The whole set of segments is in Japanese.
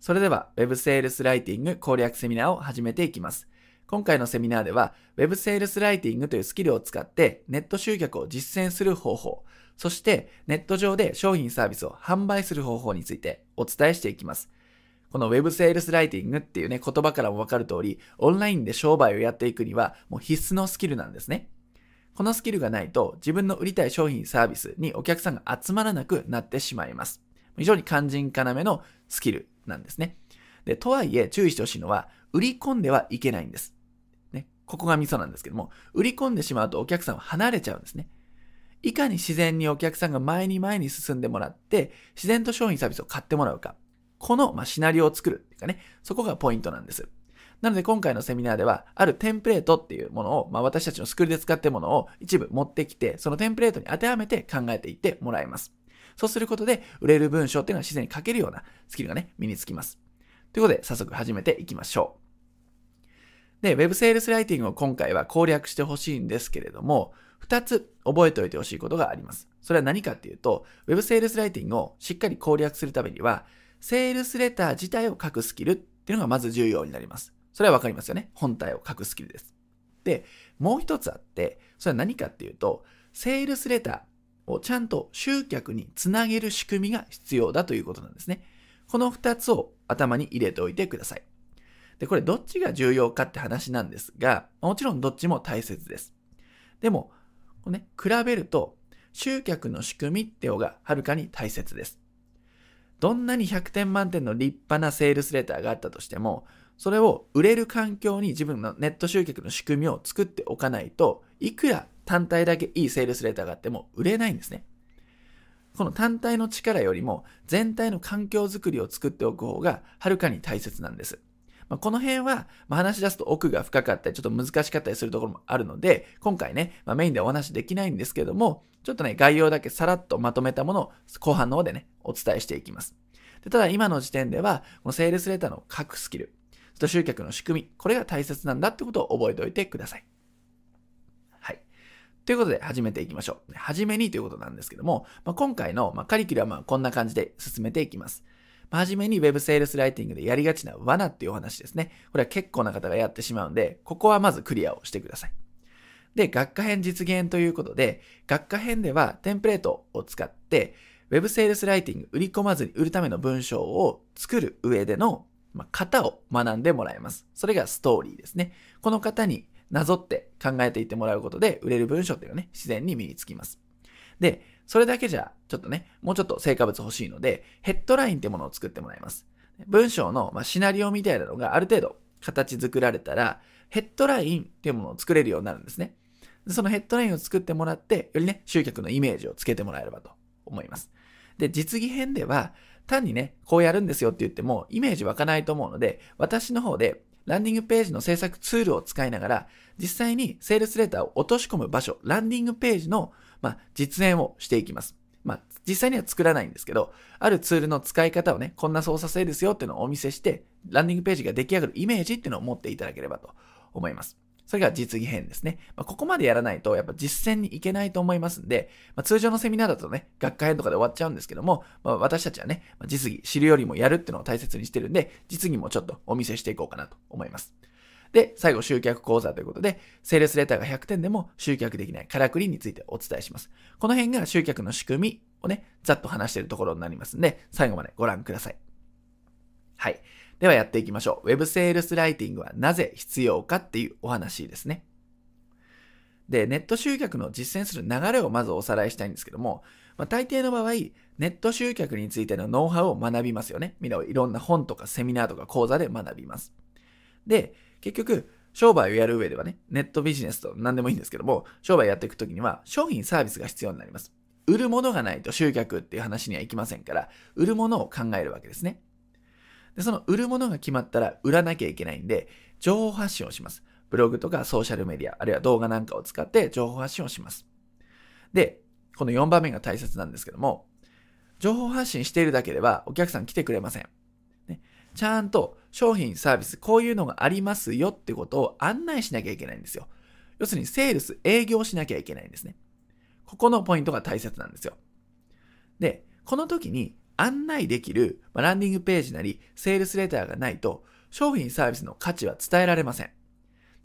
それでは Web セールスライティング攻略セミナーを始めていきます。今回のセミナーでは Web セールスライティングというスキルを使ってネット集客を実践する方法、そしてネット上で商品サービスを販売する方法についてお伝えしていきます。この Web セールスライティングっていうね、言葉からもわかる通り、オンラインで商売をやっていくにはもう必須のスキルなんですね。このスキルがないと自分の売りたい商品サービスにお客さんが集まらなくなってしまいます。非常に肝心要のスキルなんですね。で、とはいえ注意してほしいのは、売り込んではいけないんです。ね。ここがミソなんですけども、売り込んでしまうとお客さんは離れちゃうんですね。いかに自然にお客さんが前に前に進んでもらって、自然と商品サービスを買ってもらうか。この、まあ、シナリオを作るっていうかね、そこがポイントなんです。なので今回のセミナーでは、あるテンプレートっていうものを、まあ、私たちのスクールで使ってるものを一部持ってきて、そのテンプレートに当てはめて考えていってもらいます。そうすることで、売れる文章っていうのは自然に書けるようなスキルがね、身につきます。ということで、早速始めていきましょう。で、Web セールスライティングを今回は攻略してほしいんですけれども、二つ覚えておいてほしいことがあります。それは何かっていうと、Web セールスライティングをしっかり攻略するためには、セールスレター自体を書くスキルっていうのがまず重要になります。それはわかりますよね。本体を書くスキルです。で、もう一つあって、それは何かっていうと、セールスレターをちゃんと集客につなげる仕組みが必要だということなんですね。この二つを頭に入れておいてください。で、これどっちが重要かって話なんですが、もちろんどっちも大切です。でも、こね、比べると、集客の仕組みって方がはるかに大切です。どんなに100点満点の立派なセールスレターがあったとしても、それを売れる環境に自分のネット集客の仕組みを作っておかないといくら単体だけいいセールスレターがあっても売れないんですね。この単体の力よりも全体の環境づくりを作っておく方がはるかに大切なんです。まあ、この辺は、まあ、話し出すと奥が深かったり、ちょっと難しかったりするところもあるので、今回ね、まあ、メインでお話できないんですけども、ちょっとね、概要だけさらっとまとめたものを後半の方でね、お伝えしていきます。でただ今の時点では、このセールスレターの書くスキル、そと集客の仕組み、これが大切なんだってことを覚えておいてくださ。い。ということで始めていきましょう。はじめにということなんですけども、まあ、今回の、カリキュラムはこんな感じで進めていきます。まあ、はじめに Web セールスライティングでやりがちな罠っていうお話ですね。これは結構な方がやってしまうんで、ここはまずクリアをしてください。で、学科編実現ということで、学科編ではテンプレートを使って、Web セールスライティング、売り込まずに売るための文章を作る上でのまあ、型を学んでもらえます。それがストーリーですね。この型になぞって考えていってもらうことで、売れる文章っていうのはね、自然に身につきます。で、それだけじゃ、ちょっとね、もうちょっと成果物欲しいので、ヘッドラインってものを作ってもらいます。文章の、まあ、シナリオみたいなのがある程度形作られたら、ヘッドラインっていうものを作れるようになるんですね。そのヘッドラインを作ってもらって、よりね、集客のイメージをつけてもらえればと思います。で、実技編では、単にね、こうやるんですよって言っても、イメージ湧かないと思うので、私の方で、ランディングページの制作ツールを使いながら、実際にセールスレターを落とし込む場所、ランディングページの、まあ、実演をしていきます。まあ、実際には作らないんですけど、あるツールの使い方をね、こんな操作性ですよっていうのをお見せして、ランディングページが出来上がるイメージっていうのを持っていただければと思います。それが実技編ですね。まあ、ここまでやらないと、やっぱ実践に行けないと思いますんで、まあ、通常のセミナーだとね、学科編とかで終わっちゃうんですけども、まあ、私たちはね、ま実技、知るよりもやるってのを大切にしてるんで、実技もちょっとお見せしていこうかなと思います。で、最後、集客講座ということで、セールスレターが100点でも集客できないからくりについてお伝えします。この辺が集客の仕組みをね、ざっと話しているところになりますんで、最後までご覧ください。はい。ではやっていきましょう。Web セールスライティングはなぜ必要かっていうお話ですね。で、ネット集客の実践する流れをまずおさらいしたいんですけども、まあ、大抵の場合、ネット集客についてのノウハウを学びますよね。みんないろんな本とかセミナーとか講座で学びます。で、結局、商売をやる上ではね、ネットビジネスと何でもいいんですけども、商売やっていくときには商品サービスが必要になります。売るものがないと集客っていう話にはいきませんから、売るものを考えるわけですね。で、その売るものが決まったら売らなきゃいけないんで、情報発信をします。ブログとかソーシャルメディア、あるいは動画なんかを使って情報発信をします。で、この4番目が大切なんですけども、情報発信しているだけではお客さん来てくれません。ね、ちゃんと商品、サービス、こういうのがありますよってことを案内しなきゃいけないんですよ。要するにセールス、営業しなきゃいけないんですね。ここのポイントが大切なんですよ。で、この時に案内できるランディングページなり、セールスレターがないと、商品サービスの価値は伝えられません。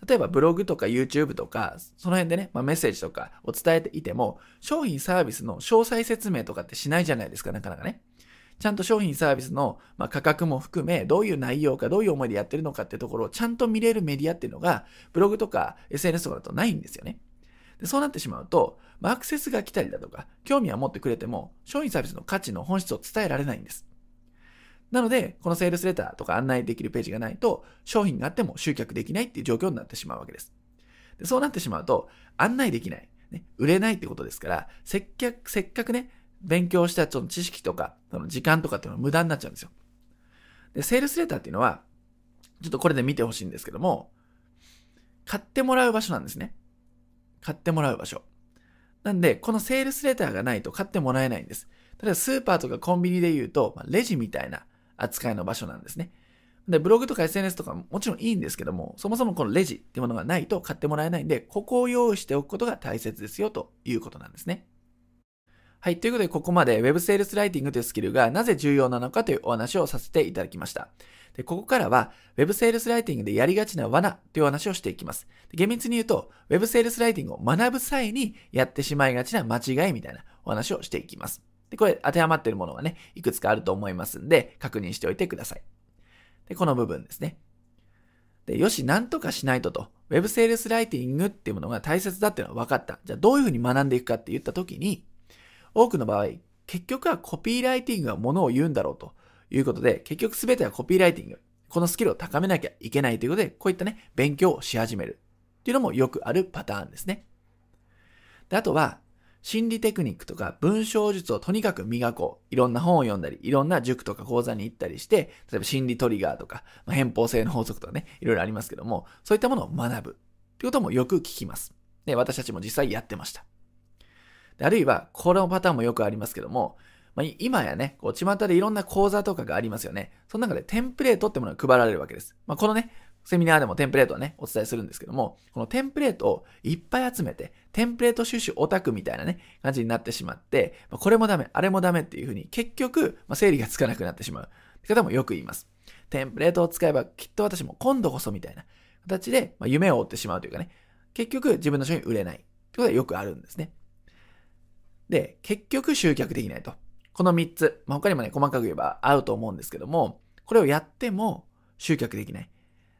例えばブログとか YouTube とか、その辺でね、まあ、メッセージとかを伝えていても、商品サービスの詳細説明とかってしないじゃないですか、なかなかね。ちゃんと商品サービスの、ま価格も含め、どういう内容か、どういう思いでやってるのかってところをちゃんと見れるメディアっていうのが、ブログとか SNS とかだとないんですよね。でそうなってしまうと、アクセスが来たりだとか、興味は持ってくれても、商品サービスの価値の本質を伝えられないんです。なので、このセールスレターとか案内できるページがないと、商品があっても集客できないっていう状況になってしまうわけです。でそうなってしまうと、案内できない、ね、売れないってことですから、せっかく、せっかくね、勉強したその知識とか、その時間とかっていうのは無駄になっちゃうんですよ。で、セールスレターっていうのは、ちょっとこれで見てほしいんですけども、買ってもらう場所なんですね。買ってもらう場所。なんで、このセールスレターがないと買ってもらえないんです。例えばスーパーとかコンビニで言うと、まあ、レジみたいな扱いの場所なんですね。で、ブログとか SNS とかももちろんいいんですけども、そもそもこのレジっていうものがないと買ってもらえないんで、ここを用意しておくことが大切ですよということなんですね。はい。ということで、ここまで Web セールスライティングというスキルがなぜ重要なのかというお話をさせていただきました。で、ここからは Web セールスライティングでやりがちな罠というお話をしていきます。厳密に言うと、Web セールスライティングを学ぶ際にやってしまいがちな間違いみたいなお話をしていきます。で、これ当てはまっているものがね、いくつかあると思いますんで、確認しておいてください。で、この部分ですね。で、よし、なんとかしないとと、Web セールスライティングっていうものが大切だっていうのは分かった。じゃあどういうふうに学んでいくかって言ったときに、多くの場合、結局はコピーライティングがものを言うんだろうということで、結局すべてはコピーライティング。このスキルを高めなきゃいけないということで、こういったね、勉強をし始めるっていうのもよくあるパターンですね。で、あとは、心理テクニックとか文章術をとにかく磨こう。いろんな本を読んだり、いろんな塾とか講座に行ったりして、例えば心理トリガーとか、まあ、偏方性の法則とかね、いろいろありますけども、そういったものを学ぶっていうこともよく聞きます。で、私たちも実際やってました。あるいは、このパターンもよくありますけども、まあ、今やね、こう、巷でいろんな講座とかがありますよね。その中でテンプレートってものが配られるわけです。まあ、このね、セミナーでもテンプレートをね、お伝えするんですけども、このテンプレートをいっぱい集めて、テンプレート収集オタクみたいなね、感じになってしまって、まあ、これもダメ、あれもダメっていうふうに、結局、まあ、整理がつかなくなってしまう。って方もよく言います。テンプレートを使えば、きっと私も今度こそみたいな形で、まあ、夢を追ってしまうというかね、結局自分の商品売れない。ってことはよくあるんですね。で、結局集客できないと。この3つ、まあ、他にもね、細かく言えば合うと思うんですけども、これをやっても集客できない。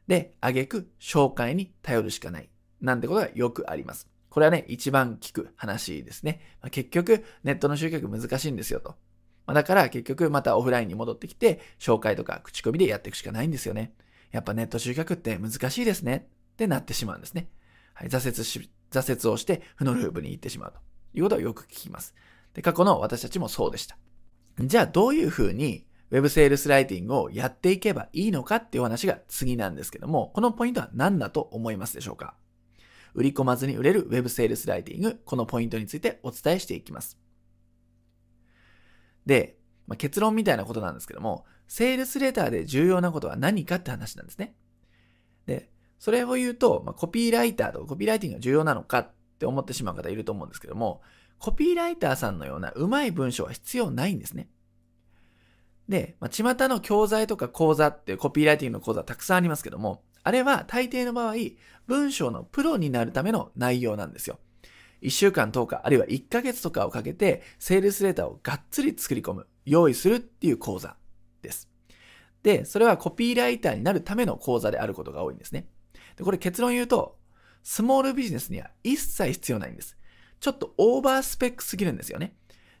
で、あげく紹介に頼るしかない。なんてことがよくあります。これはね、一番聞く話ですね。まあ、結局、ネットの集客難しいんですよと。まあ、だから結局またオフラインに戻ってきて、紹介とか口コミでやっていくしかないんですよね。やっぱネット集客って難しいですねってなってしまうんですね。はい、挫折し、挫折をして負のループに行ってしまうと。いうことをよく聞きます。で、過去の私たちもそうでした。じゃあどういうふうに Web セールスライティングをやっていけばいいのかっていう話が次なんですけども、このポイントは何だと思いますでしょうか？売り込まずに売れる Web セールスライティング、このポイントについてお伝えしていきます。で、まあ、結論みたいなことなんですけども、セールスレターで重要なことは何かって話なんですね。で、それを言うと、まあ、コピーライターとコピーライティングが重要なのかっって思ってしまう方いると思うんですけども、コピーライターさんのような上手い文章は必要ないんですね。で、まあ、巷の教材とか講座っていうコピーライティングの講座たくさんありますけども、あれは大抵の場合、文章のプロになるための内容なんですよ。1週間10日、あるいは1ヶ月とかをかけて、セールスレーターをがっつり作り込む、用意するっていう講座です。で、それはコピーライターになるための講座であることが多いんですね。で、これ結論言うと、スモールビジネスには一切必要ないんです。ちょっとオーバースペックすぎるんですよね。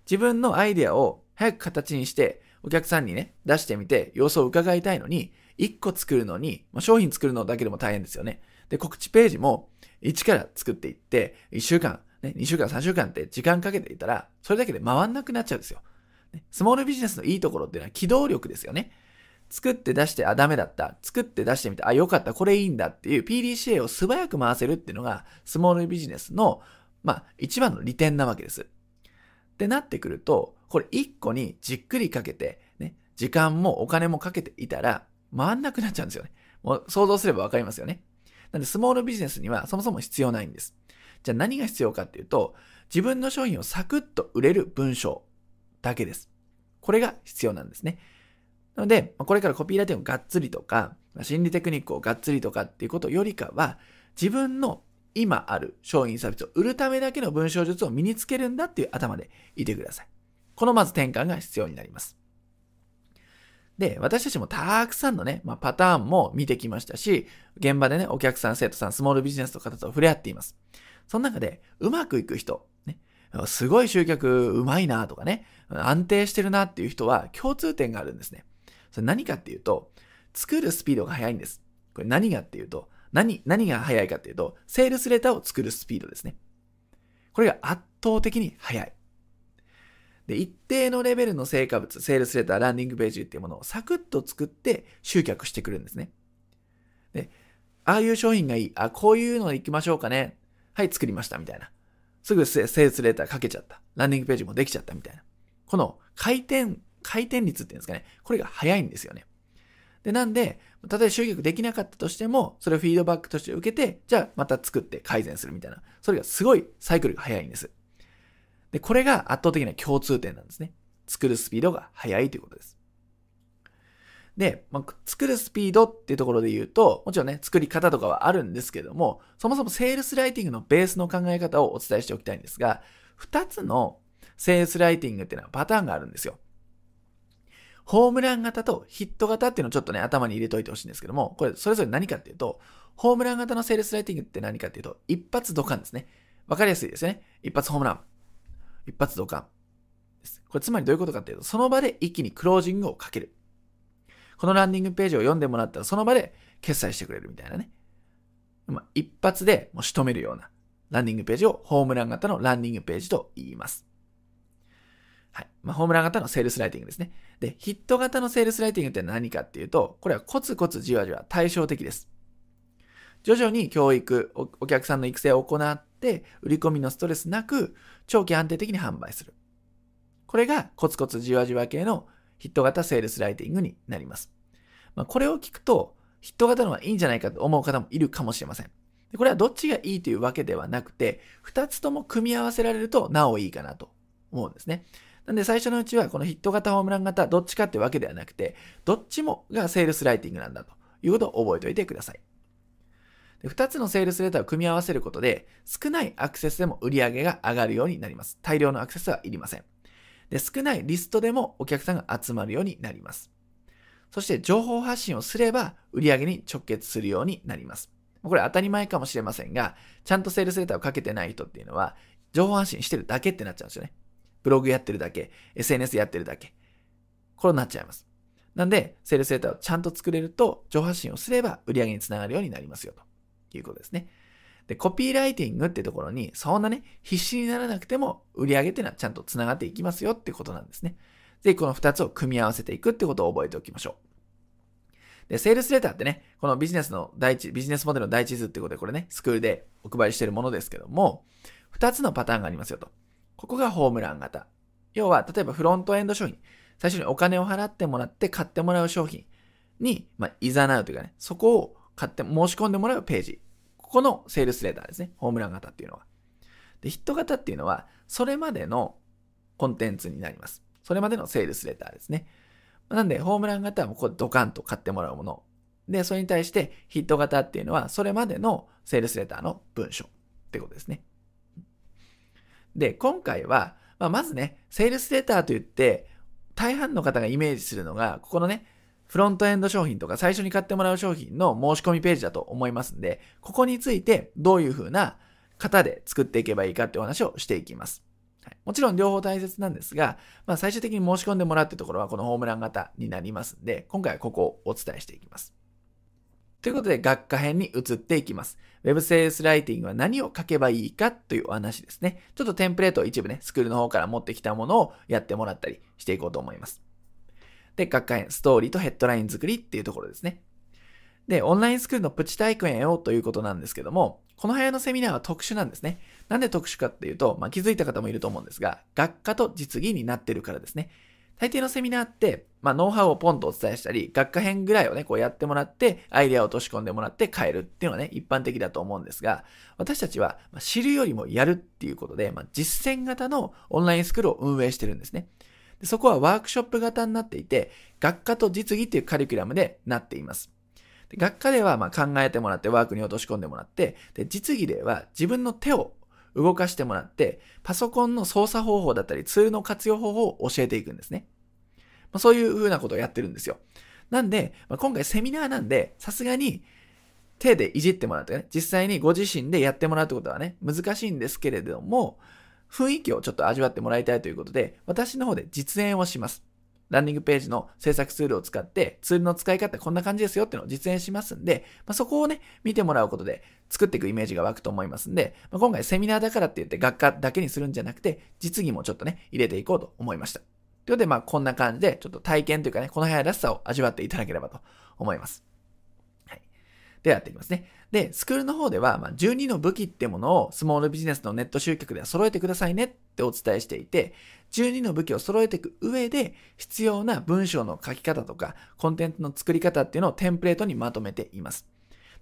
自分のアイデアを早く形にして、お客さんにね、出してみて様子を伺いたいのに、1個作るのに、まあ、商品作るのだけでも大変ですよね。で、告知ページも1から作っていって、1週間、ね、2週間、3週間って時間かけていたら、それだけで回んなくなっちゃうんですよ。スモールビジネスのいいところっていうのは機動力ですよね。作って出して、あ、ダメだった。作って出してみて、あ、よかった、これいいんだっていう PDCA を素早く回せるっていうのが、スモールビジネスの、まあ、一番の利点なわけです。ってなってくると、これ一個にじっくりかけて、ね、時間もお金もかけていたら、回んなくなっちゃうんですよね。もう想像すればわかりますよね。なんで、スモールビジネスにはそもそも必要ないんです。じゃあ何が必要かっていうと、自分の商品をサクッと売れる文章だけです。これが必要なんですね。なので、これからコピーライティングをがっつりとか、心理テクニックをがっつりとかっていうことよりかは、自分の今ある商品サービスを売るためだけの文章術を身につけるんだっていう頭でいてください。このまず転換が必要になります。で、私たちもたくさんのね、まあ、パターンも見てきましたし、現場でね、お客さん、生徒さん、スモールビジネスの方と触れ合っています。その中で、うまくいく人、ね、すごい集客うまいなとかね、安定してるなっていう人は共通点があるんですね。それ何かっていうと、作るスピードが速いんです。これ何がっていうと、何、何が速いかっていうと、セールスレターを作るスピードですね。これが圧倒的に速い。で、一定のレベルの成果物、セールスレター、ランディングページっていうものをサクッと作って集客してくるんですね。で、ああいう商品がいい。あ、こういうの行きましょうかね。はい、作りました、みたいな。すぐセールスレターかけちゃった。ランディングページもできちゃった、みたいな。この回転、回転率っていうんですかね。これが早いんですよね。で、なんで、例えば集客できなかったとしても、それをフィードバックとして受けて、じゃあまた作って改善するみたいな。それがすごいサイクルが早いんです。で、これが圧倒的な共通点なんですね。作るスピードが速いということです。で、まあ、作るスピードっていうところで言うと、もちろんね、作り方とかはあるんですけども、そもそもセールスライティングのベースの考え方をお伝えしておきたいんですが、二つのセールスライティングっていうのはパターンがあるんですよ。ホームラン型とヒット型っていうのをちょっとね、頭に入れといてほしいんですけども、これそれぞれ何かっていうと、ホームラン型のセールスライティングって何かっていうと、一発ドカンですね。わかりやすいですよね。一発ホームラン。一発ドカン。これつまりどういうことかっていうと、その場で一気にクロージングをかける。このランディングページを読んでもらったら、その場で決済してくれるみたいなね。まあ、一発でもう仕留めるようなランディングページをホームラン型のランディングページと言います。はい。まあ、ホームラン型のセールスライティングですね。で、ヒット型のセールスライティングって何かっていうと、これはコツコツじわじわ対照的です。徐々に教育お、お客さんの育成を行って、売り込みのストレスなく、長期安定的に販売する。これがコツコツじわじわ系のヒット型セールスライティングになります。まあ、これを聞くと、ヒット型の方がいいんじゃないかと思う方もいるかもしれません。これはどっちがいいというわけではなくて、二つとも組み合わせられるとなおいいかなと思うんですね。なんで最初のうちはこのヒット型、ホームラン型、どっちかってわけではなくて、どっちもがセールスライティングなんだということを覚えておいてください。二つのセールスレターを組み合わせることで、少ないアクセスでも売り上げが上がるようになります。大量のアクセスはいりません。で、少ないリストでもお客さんが集まるようになります。そして情報発信をすれば売り上げに直結するようになります。これ当たり前かもしれませんが、ちゃんとセールスレターをかけてない人っていうのは、情報発信してるだけってなっちゃうんですよね。ブログやってるだけ、SNS やってるだけ。これになっちゃいます。なんで、セールスレターをちゃんと作れると、情報発信をすれば売り上げにつながるようになりますよ、ということですね。で、コピーライティングってところに、そんなね、必死にならなくても、売り上げっていうのはちゃんとつながっていきますよってことなんですね。ぜひこの2つを組み合わせていくってことを覚えておきましょう。で、セールスレターってね、このビジネスの第一、ビジネスモデルの第一図ってことで、これね、スクールでお配りしてるものですけども、2つのパターンがありますよと。ここがホームラン型。要は、例えばフロントエンド商品。最初にお金を払ってもらって買ってもらう商品に、まあ、いざなうというかね、そこを買って申し込んでもらうページ。ここのセールスレーターですね。ホームラン型っていうのは。で、ヒット型っていうのは、それまでのコンテンツになります。それまでのセールスレターですね。なんで、ホームラン型はもうこうドカンと買ってもらうもの。で、それに対してヒット型っていうのは、それまでのセールスレターの文章ってことですね。で、今回は、まあ、まずね、セールスレターといって、大半の方がイメージするのが、ここのね、フロントエンド商品とか最初に買ってもらう商品の申し込みページだと思いますんで、ここについてどういう風な型で作っていけばいいかってお話をしていきます。はい、もちろん両方大切なんですが、まあ、最終的に申し込んでもらうってところはこのホームラン型になりますんで、今回はここをお伝えしていきます。ということで、学科編に移っていきます。Web セールスライティングは何を書けばいいかというお話ですね。ちょっとテンプレートを一部ね、スクールの方から持ってきたものをやってもらったりしていこうと思います。で、学科編、ストーリーとヘッドライン作りっていうところですね。で、オンラインスクールのプチ体験をということなんですけども、この部屋のセミナーは特殊なんですね。なんで特殊かっていうと、まあ、気づいた方もいると思うんですが、学科と実技になってるからですね。大抵のセミナーって、まあ、ノウハウをポンとお伝えしたり、学科編ぐらいをね、こうやってもらって、アイデアを落とし込んでもらって変えるっていうのがね、一般的だと思うんですが、私たちは、知るよりもやるっていうことで、まあ、実践型のオンラインスクールを運営してるんですね。でそこはワークショップ型になっていて、学科と実技っていうカリキュラムでなっています。で学科ではま考えてもらってワークに落とし込んでもらって、で実技では自分の手を動かしてもらって、パソコンの操作方法だったりツールの活用方法を教えていくんですね。まあ、そういう風なことをやってるんですよ。なんで、まあ、今回セミナーなんで、さすがに手でいじってもらってね、実際にご自身でやってもらうってことはね、難しいんですけれども、雰囲気をちょっと味わってもらいたいということで、私の方で実演をします。ランディングページの制作ツールを使って、ツールの使い方こんな感じですよっていうのを実演しますんで、まあ、そこをね、見てもらうことで作っていくイメージが湧くと思いますんで、まあ、今回セミナーだからって言って学科だけにするんじゃなくて、実技もちょっとね、入れていこうと思いました。ということで、まあこんな感じで、ちょっと体験というかね、この部屋らしさを味わっていただければと思います。でやっていきますね。で、スクールの方では、まあ、12の武器ってものをスモールビジネスのネット集客では揃えてくださいねってお伝えしていて、12の武器を揃えていく上で、必要な文章の書き方とか、コンテンツの作り方っていうのをテンプレートにまとめています。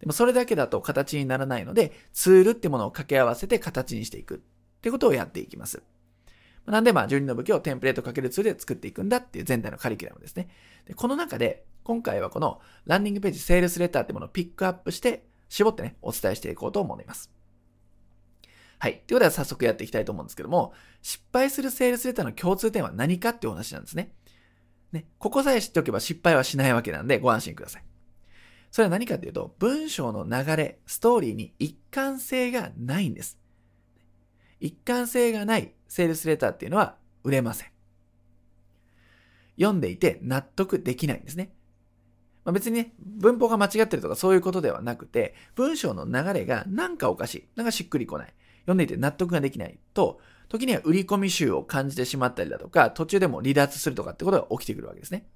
でもそれだけだと形にならないので、ツールってものを掛け合わせて形にしていくってことをやっていきます。なんでまあ12の武器をテンプレートかけるツールで作っていくんだっていう全体のカリキュラムですね。でこの中で、今回はこのランディングページセールスレターってものをピックアップして、絞ってね、お伝えしていこうと思います。はい。ということで早速やっていきたいと思うんですけども、失敗するセールスレターの共通点は何かっていうお話なんですね。ね、ここさえ知っておけば失敗はしないわけなんでご安心ください。それは何かっていうと、文章の流れ、ストーリーに一貫性がないんです。一貫性がないセールスレターっていうのは売れません。読んでいて納得できないんですね。まあ、別にね、文法が間違ってるとかそういうことではなくて、文章の流れがなんかおかしい。なんかしっくりこない。読んでいて納得ができないと、時には売り込み集を感じてしまったりだとか、途中でも離脱するとかってことが起きてくるわけですね。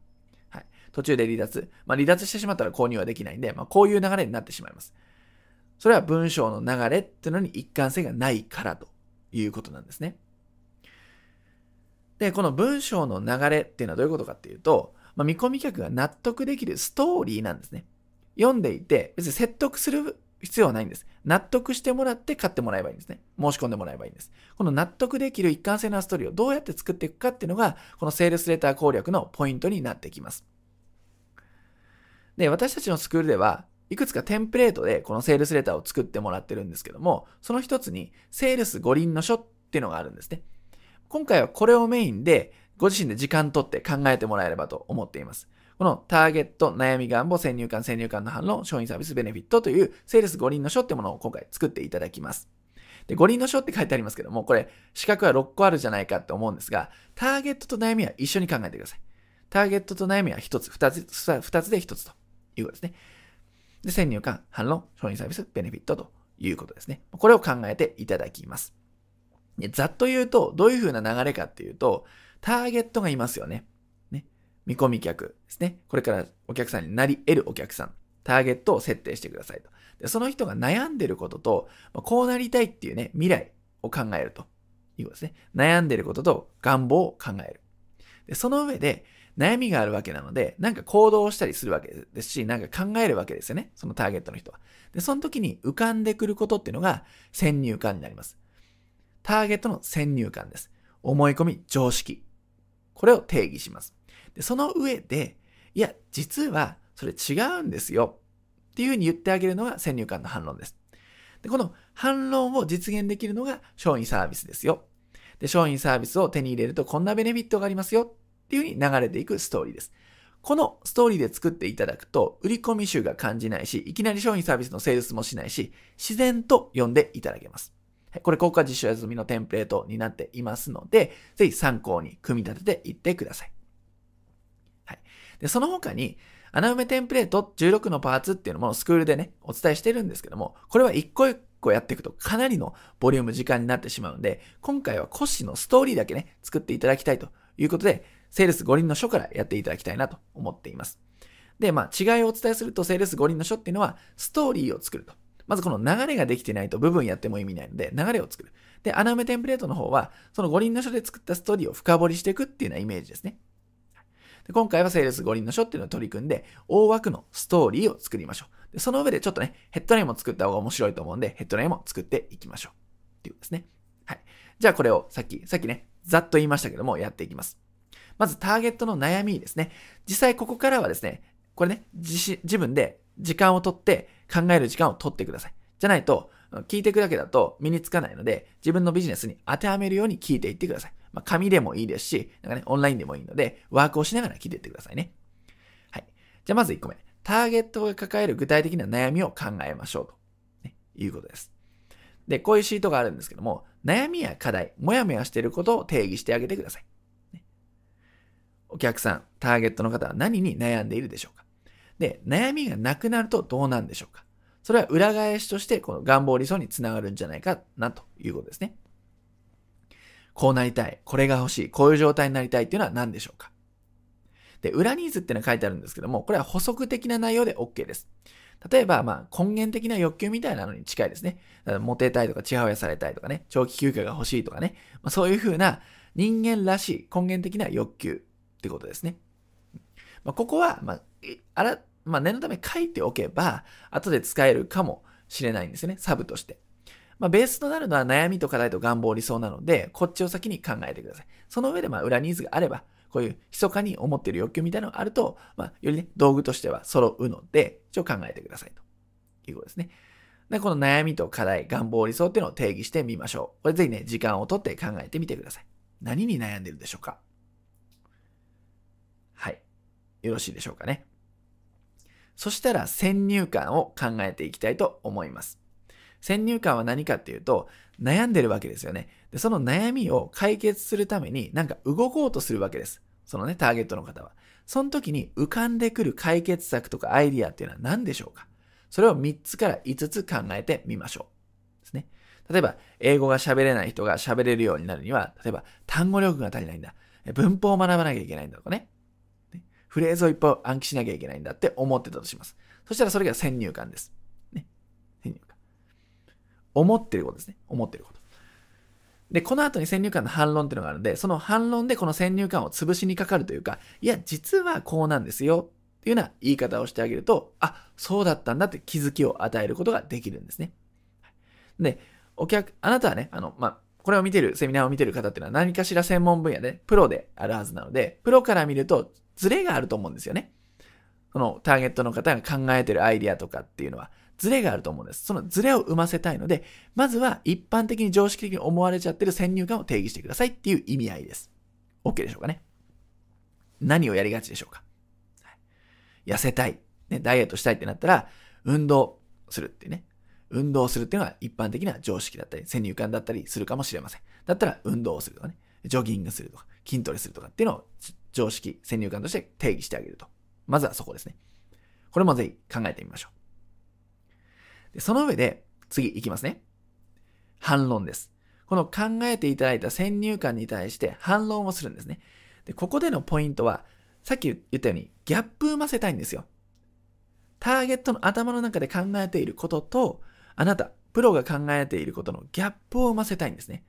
はい。途中で離脱。まあ、離脱してしまったら購入はできないんで、まあ、こういう流れになってしまいます。それは文章の流れっていうのに一貫性がないからということなんですね。で、この文章の流れっていうのはどういうことかっていうと、まあ、見込み客が納得できるストーリーなんですね。読んでいて、別に説得する必要はないんです。納得してもらって買ってもらえばいいんですね。申し込んでもらえばいいんです。この納得できる一貫性のストーリーをどうやって作っていくかっていうのが、このセールスレター攻略のポイントになってきます。で、私たちのスクールでは、いくつかテンプレートでこのセールスレターを作ってもらってるんですけども、その一つに、セールス五輪の書っていうのがあるんですね。今回はこれをメインで、ご自身で時間とって考えてもらえればと思っています。このターゲット、悩み願望、先入観、先入観の反論、商品サービス、ベネフィットというセールス五輪の書ってものを今回作っていただきます。で、五輪の書って書いてありますけども、これ、資格は6個あるじゃないかって思うんですが、ターゲットと悩みは一緒に考えてください。ターゲットと悩みは1つ、2つ、2つで1つということですね。で、先入観、反論、商品サービス、ベネフィットということですね。これを考えていただきます。ざっと言うと、どういう風な流れかっていうと、ターゲットがいますよね。ね。見込み客ですね。これからお客さんになり得るお客さん。ターゲットを設定してくださいと。で、その人が悩んでることと、こうなりたいっていうね、未来を考えるということですね。悩んでることと願望を考える。で、その上で、悩みがあるわけなので、なんか行動したりするわけですし、なんか考えるわけですよね。そのターゲットの人は。で、その時に浮かんでくることっていうのが先入観になります。ターゲットの先入観です。思い込み、常識。これを定義します。で、その上で、いや、実はそれ違うんですよ。っていうふうに言ってあげるのが先入観の反論です。で、この反論を実現できるのが商品サービスですよ。で、商品サービスを手に入れるとこんなベネフィットがありますよっていうふうに流れていくストーリーです。このストーリーで作っていただくと、売り込み集が感じないし、いきなり商品サービスのセールスもしないし、自然と読んでいただけます。これ、効果実証済みのテンプレートになっていますので、ぜひ参考に組み立てていってください。はい。で、その他に、穴埋めテンプレート16のパーツっていうのもスクールでね、お伝えしてるんですけども、これは一個一個やっていくとかなりのボリューム時間になってしまうんで、今回はコッシーのストーリーだけね、作っていただきたいということで、セールス五輪の書からやっていただきたいなと思っています。で、まあ違いをお伝えすると、セールス五輪の書っていうのは、ストーリーを作ると。まずこの流れができてないと部分やっても意味ないので、流れを作る。で、穴埋めテンプレートの方は、その五輪の書で作ったストーリーを深掘りしていくっていうようなイメージですね。で今回はセールス五輪の書っていうのを取り組んで、大枠のストーリーを作りましょう。でその上でちょっとね、ヘッドラインも作った方が面白いと思うんで、ヘッドラインも作っていきましょう。っていうことですね。はい。じゃあこれをさっき、さっきね、ざっと言いましたけども、やっていきます。まずターゲットの悩みですね。実際ここからはですね、これね、自分で時間をとって考える時間を取ってください。じゃないと、聞いていくだけだと身につかないので、自分のビジネスに当てはめるように聞いていってください。まあ、紙でもいいですし、なんかね、オンラインでもいいので、ワークをしながら聞いていってくださいね。はい。じゃあまず1個目。ターゲットが抱える具体的な悩みを考えましょうと、ね、いうことです。で、こういうシートがあるんですけども、悩みや課題、もやもやしていることを定義してあげてください。お客さん、ターゲットの方は何に悩んでいるでしょうか？で、悩みがなくなるとどうなんでしょうか？それは裏返しとして、この願望理想につながるんじゃないかなということですね。こうなりたい、これが欲しい、こういう状態になりたいっていうのは何でしょうか？で、裏ニーズっていうのは書いてあるんですけども、これは補足的な内容で OK です。例えば、まあ、根源的な欲求みたいなのに近いですね。モテたいとか、ちやほやされたいとかね、長期休暇が欲しいとかね、まあ、そういうふうな人間らしい根源的な欲求ってことですね。まあ、ここは、まあ、あら、まあ、念のため書いておけば、後で使えるかもしれないんですよね、サブとして。まあ、ベースとなるのは悩みと課題と願望理想なので、こっちを先に考えてください。その上で、まあ、裏ニーズがあれば、こういう密かに思っている欲求みたいなのがあると、まあ、よりね、道具としては揃うので、一応考えてくださいということですね。で、この悩みと課題、願望、理想っていうのを定義してみましょう。これぜひね、時間をとって考えてみてください。何に悩んでるでしょうかはい。よろしいでしょうかね。そしたら先入観を考えていきたいと思います。先入観は何かっていうと、悩んでるわけですよね。で、その悩みを解決するためになんか動こうとするわけです。そのね、ターゲットの方は。その時に浮かんでくる解決策とかアイディアっていうのは何でしょうか？それを3つから5つ考えてみましょう。ですね。例えば、英語が喋れない人が喋れるようになるには、例えば、単語力が足りないんだ。文法を学ばなきゃいけないんだとかね。フレーズをいっぱい暗記しなきゃいけないんだって思ってたとします。そしたらそれが先入観です。ね。先入観。思ってることですね。思ってること。で、この後に先入観の反論っていうのがあるので、その反論でこの先入観を潰しにかかるというか、いや、実はこうなんですよっていうような言い方をしてあげると、あ、そうだったんだって気づきを与えることができるんですね。で、お客、あなたはね、あの、まあ、これを見てる、セミナーを見てる方っていうのは何かしら専門分野で、プロであるはずなので、プロから見るとズレがあると思うんですよね。そのターゲットの方が考えてるアイディアとかっていうのは。ズレがあると思うんです。そのズレを生ませたいので、まずは一般的に常識的に思われちゃってる先入観を定義してくださいっていう意味合いです。OK でしょうかね。何をやりがちでしょうか。痩せたい、ね、ダイエットしたいってなったら、運動するっていうね。運動するっていうのが一般的な常識だったり、先入観だったりするかもしれません。だったら、運動をするとかね、ジョギングするとか、筋トレするとかっていうのを常識、先入観として定義してあげると。まずはそこですね。これもぜひ考えてみましょう。でその上で、次いきますね。反論です。この考えていただいた先入観に対して反論をするんですね。で、ここでのポイントは、さっき言ったようにギャップ生ませたいんですよ。ターゲットの頭の中で考えていることと、あなた、プロが考えていることのギャップを生ませたいんですね。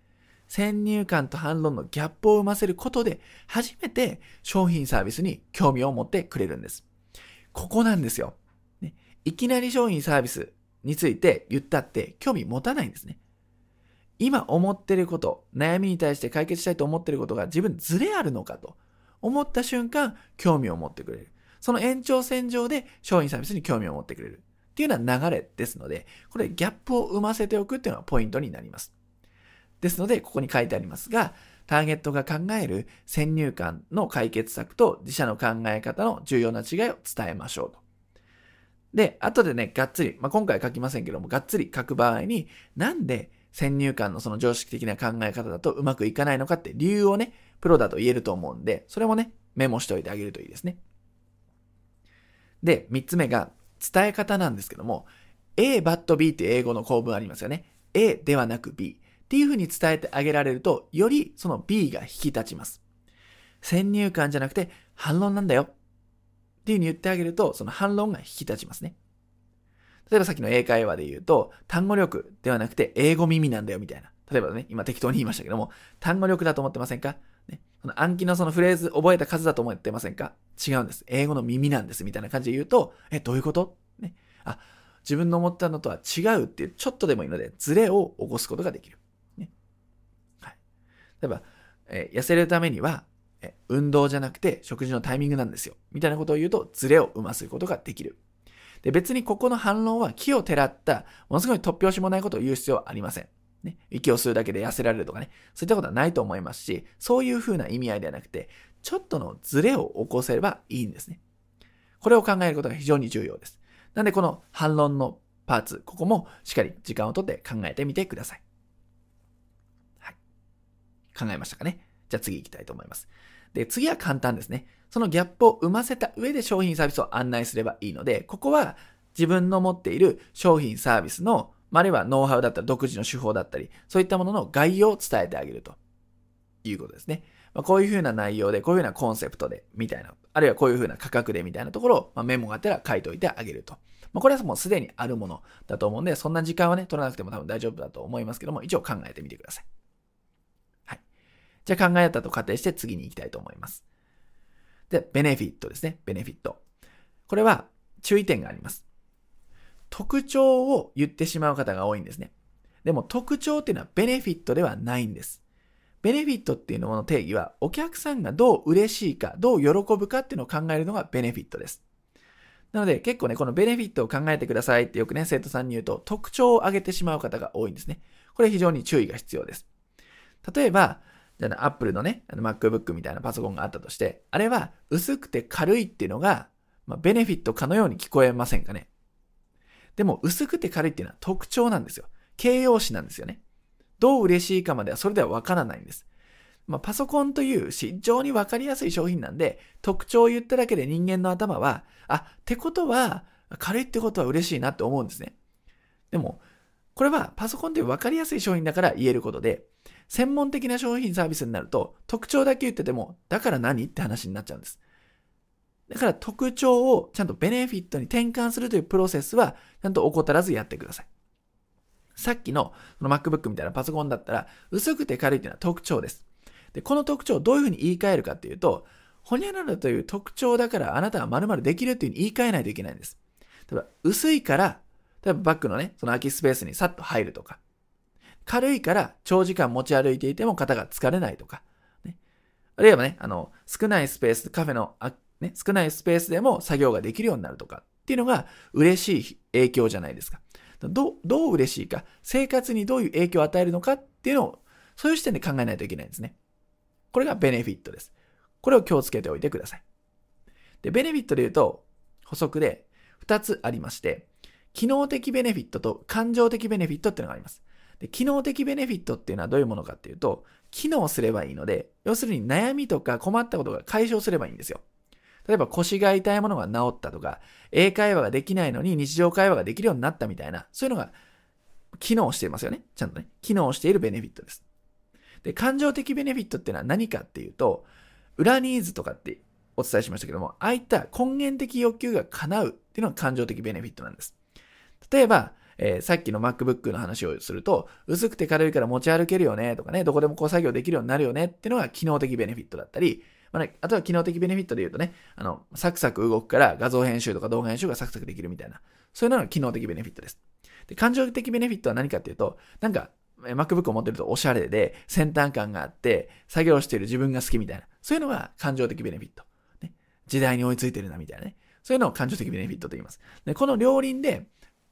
先入観と反論のギャップを生ませることで、初めて商品サービスに興味を持ってくれるんです。ここなんですよ。ね、いきなり商品サービスについて言ったって興味持たないんですね。今思ってること、悩みに対して解決したいと思ってることが自分ズレあるのかと思った瞬間、興味を持ってくれる。その延長線上で商品サービスに興味を持ってくれる。っていうような流れですので、これギャップを生ませておくっていうのがポイントになります。ですので、ここに書いてありますが、ターゲットが考える先入観の解決策と自社の考え方の重要な違いを伝えましょうと。で、後でね、がっつり、まあ、今回書きませんけども、がっつり書く場合に、なんで先入観のその常識的な考え方だとうまくいかないのかって理由をね、プロだと言えると思うんで、それもね、メモしておいてあげるといいですね。で、三つ目が伝え方なんですけども、A, but B って英語の構文ありますよね。A ではなく B っていうふうに伝えてあげられると、よりその B が引き立ちます。先入観じゃなくて反論なんだよ。っていう風に言ってあげると、その反論が引き立ちますね。例えばさっきの英会話で言うと、単語力ではなくて英語耳なんだよみたいな。例えばね、今適当に言いましたけども、単語力だと思ってませんか？ね、その暗記のそのフレーズ覚えた数だと思ってませんか？違うんです。英語の耳なんです。みたいな感じで言うと、え、どういうこと？ね。あ、自分の思ったのとは違うっていう、ちょっとでもいいので、ズレを起こすことができる。ね。はい。例えば、え、痩せるためには、え運動じゃなくて食事のタイミングなんですよ。みたいなことを言うと、ズレを生ますことができる。で、別にここの反論は木をてらった、ものすごい突拍子もないことを言う必要はありません。ね、息を吸うだけで痩せられるとかね、そういったことはないと思いますし、そういう風な意味合いではなくて、ちょっとのズレを起こせればいいんですね。これを考えることが非常に重要です。なんでこの反論のパーツ、ここもしっかり時間をとって考えてみてください。はい。考えましたかね？じゃあ次行きたいと思います。で、次は簡単ですね。そのギャップを生ませた上で商品サービスを案内すればいいので、ここは自分の持っている商品サービスの、あるいはノウハウだったり独自の手法だったり、そういったものの概要を伝えてあげるということですね。まあ、こういうふうな内容で、こういうふうなコンセプトで、みたいな、あるいはこういうふうな価格でみたいなところを、ま、メモがあったら書いておいてあげると。まあ、これはもうすでにあるものだと思うんで、そんな時間はね、取らなくても多分大丈夫だと思いますけども、一応考えてみてください。はい。じゃあ考えたと仮定して次に行きたいと思います。で、ベネフィットですね。ベネフィット。これは注意点があります。特徴を言ってしまう方が多いんですね。でも特徴っていうのはベネフィットではないんです。ベネフィットっていうのの定義はお客さんがどう嬉しいか、どう喜ぶかっていうのを考えるのがベネフィットです。なので結構ね、このベネフィットを考えてくださいってよくね、生徒さんに言うと特徴を挙げてしまう方が多いんですね。これ非常に注意が必要です。例えば、じゃあ、アップルのね、あの MacBook みたいなパソコンがあったとして、あれは薄くて軽いっていうのが、まあ、ベネフィットかのように聞こえませんかね。でも、薄くて軽いっていうのは特徴なんですよ。形容詞なんですよね。どう嬉しいかまではそれではわからないんです。まあ、パソコンという非常にわかりやすい商品なんで、特徴を言っただけで人間の頭は、あ、ってことは、軽いってことは嬉しいなって思うんですね。でも、これはパソコンというわかりやすい商品だから言えることで、専門的な商品サービスになると、特徴だけ言ってても、だから何って話になっちゃうんです。だから特徴をちゃんとベネフィットに転換するというプロセスは、ちゃんと怠らずやってください。さっきのの MacBook みたいなパソコンだったら、薄くて軽いっていうのは特徴です。で、この特徴をどういうふうに言い換えるかっていうと、ほにゃららという特徴だからあなたは〇〇できるっていうふうに言い換えないといけないんです。例えば、薄いから、例えばバッグのね、その空きスペースにさっと入るとか、軽いから長時間持ち歩いていても肩が疲れないとか、ね、あるいはね、あの、少ないスペース、カフェのあ、ね、少ないスペースでも作業ができるようになるとかっていうのが嬉しい影響じゃないですか。どう、どう嬉しいか、生活にどういう影響を与えるのかっていうのを、そういう視点で考えないといけないんですね。これがベネフィットです。これを気をつけておいてください。で、ベネフィットで言うと、補足で2つありまして、機能的ベネフィットと感情的ベネフィットっていうのがあります。で機能的ベネフィットっていうのはどういうものかっていうと、機能すればいいので、要するに悩みとか困ったことが解消すればいいんですよ。例えば腰が痛いものが治ったとか、英会話ができないのに日常会話ができるようになったみたいな、そういうのが機能していますよね。ちゃんとね。機能しているベネフィットです。で、感情的ベネフィットっていうのは何かっていうと、裏ニーズとかってお伝えしましたけども、ああいった根源的欲求が叶うっていうのが感情的ベネフィットなんです。例えば、えー、さっきの MacBook の話をすると、薄くて軽いから持ち歩けるよねとかね、どこでもこう作業できるようになるよねっていうのが機能的ベネフィットだったり、まあね、あとは機能的ベネフィットで言うとね、あの、サクサク動くから画像編集とか動画編集がサクサクできるみたいな、そういうのが機能的ベネフィットです。で、感情的ベネフィットは何かっていうと、なんか、MacBook を持ってるとおしゃれで、先端感があって、作業している自分が好きみたいな、そういうのが感情的ベネフィット。ね、時代に追いついてるなみたいなね。そういうのを感情的ベネフィットと言います。で、この両輪で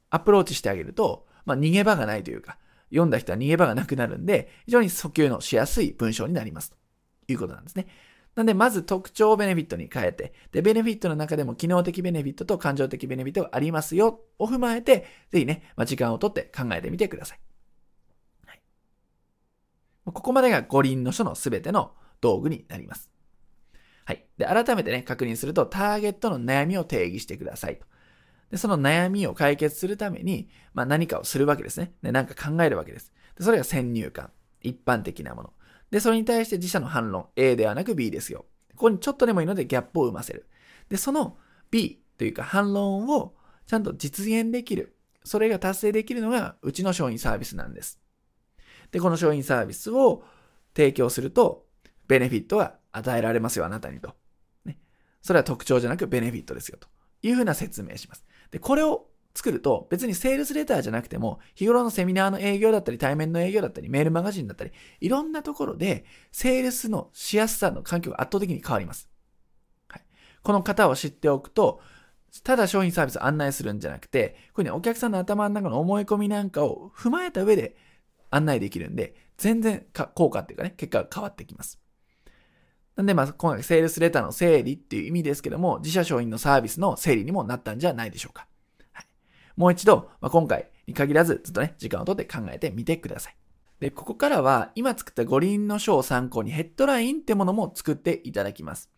アプローチしてあげると、まあ、逃げ場がないというか、読んだ人は逃げ場がなくなるんで、非常に訴求のしやすい文章になります。ということなんですね。なんで、まず特徴をベネフィットに変えて、で、ベネフィットの中でも機能的ベネフィットと感情的ベネフィットがありますよ、を踏まえて、ぜひね、まあ、時間をとって考えてみてください。はい、ここまでが五輪の書のすべての道具になります。はい。で、改めてね、確認すると、ターゲットの悩みを定義してくださいと。で、その悩みを解決するために、まあ、何かをするわけですね。で、何か考えるわけです。で、それが先入観。一般的なもの。で、それに対して自社の反論。A ではなく B ですよ。ここにちょっとでもいいのでギャップを生ませる。で、その B というか反論をちゃんと実現できる。それが達成できるのがうちの商品サービスなんです。で、この商品サービスを提供すると、ベネフィットが与えられますよ、あなたにと。ね。それは特徴じゃなくベネフィットですよ、というふうな説明します。で、これを作ると別にセールスレターじゃなくても日頃のセミナーの営業だったり対面の営業だったりメールマガジンだったりいろんなところでセールスのしやすさの環境が圧倒的に変わります。はい、この方を知っておくとただ商品サービスを案内するんじゃなくてこれねお客さんの頭の中の思い込みなんかを踏まえた上で案内できるんで全然効果っていうかね結果が変わってきます。なんでまあ今回セールスレターの整理っていう意味ですけども自社商品のサービスの整理にもなったんじゃないでしょうか。もう一度、まあ、今回に限らずずっとね、時間をとって考えてみてください。で、ここからは今作った五輪の書を参考にヘッドラインってものも作っていただきます。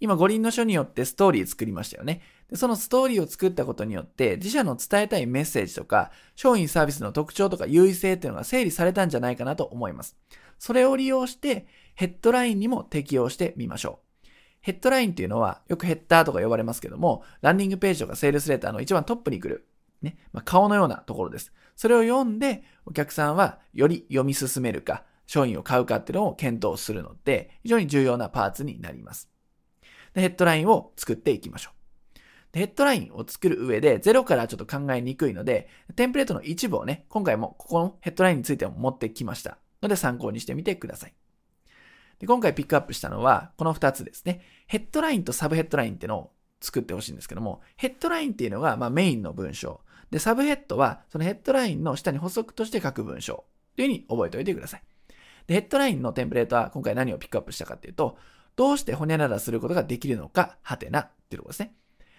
今五輪の書によってストーリー作りましたよね。でそのストーリーを作ったことによって自社の伝えたいメッセージとか商品サービスの特徴とか優位性っていうのが整理されたんじゃないかなと思います。それを利用してヘッドラインにも適用してみましょう。ヘッドラインっていうのはよくヘッダーとか呼ばれますけども、ランディングページとかセールスレターの一番トップに来るね、まあ、顔のようなところです。それを読んで、お客さんはより読み進めるか、商品を買うかっていうのを検討するので、非常に重要なパーツになります。でヘッドラインを作っていきましょう。でヘッドラインを作る上で、ゼロからちょっと考えにくいので、テンプレートの一部をね、今回もここのヘッドラインについても持ってきました。ので参考にしてみてください。で今回ピックアップしたのは、この2つですね。ヘッドラインとサブヘッドラインっていうのを作ってほしいんですけども、ヘッドラインっていうのが、まあ、メインの文章。で、サブヘッドは、そのヘッドラインの下に補足として書く文章というふうに覚えておいてください。で、ヘッドラインのテンプレートは今回何をピックアップしたかっていうと、どうしてホニャララすることができるのか、はてなっていうところですね。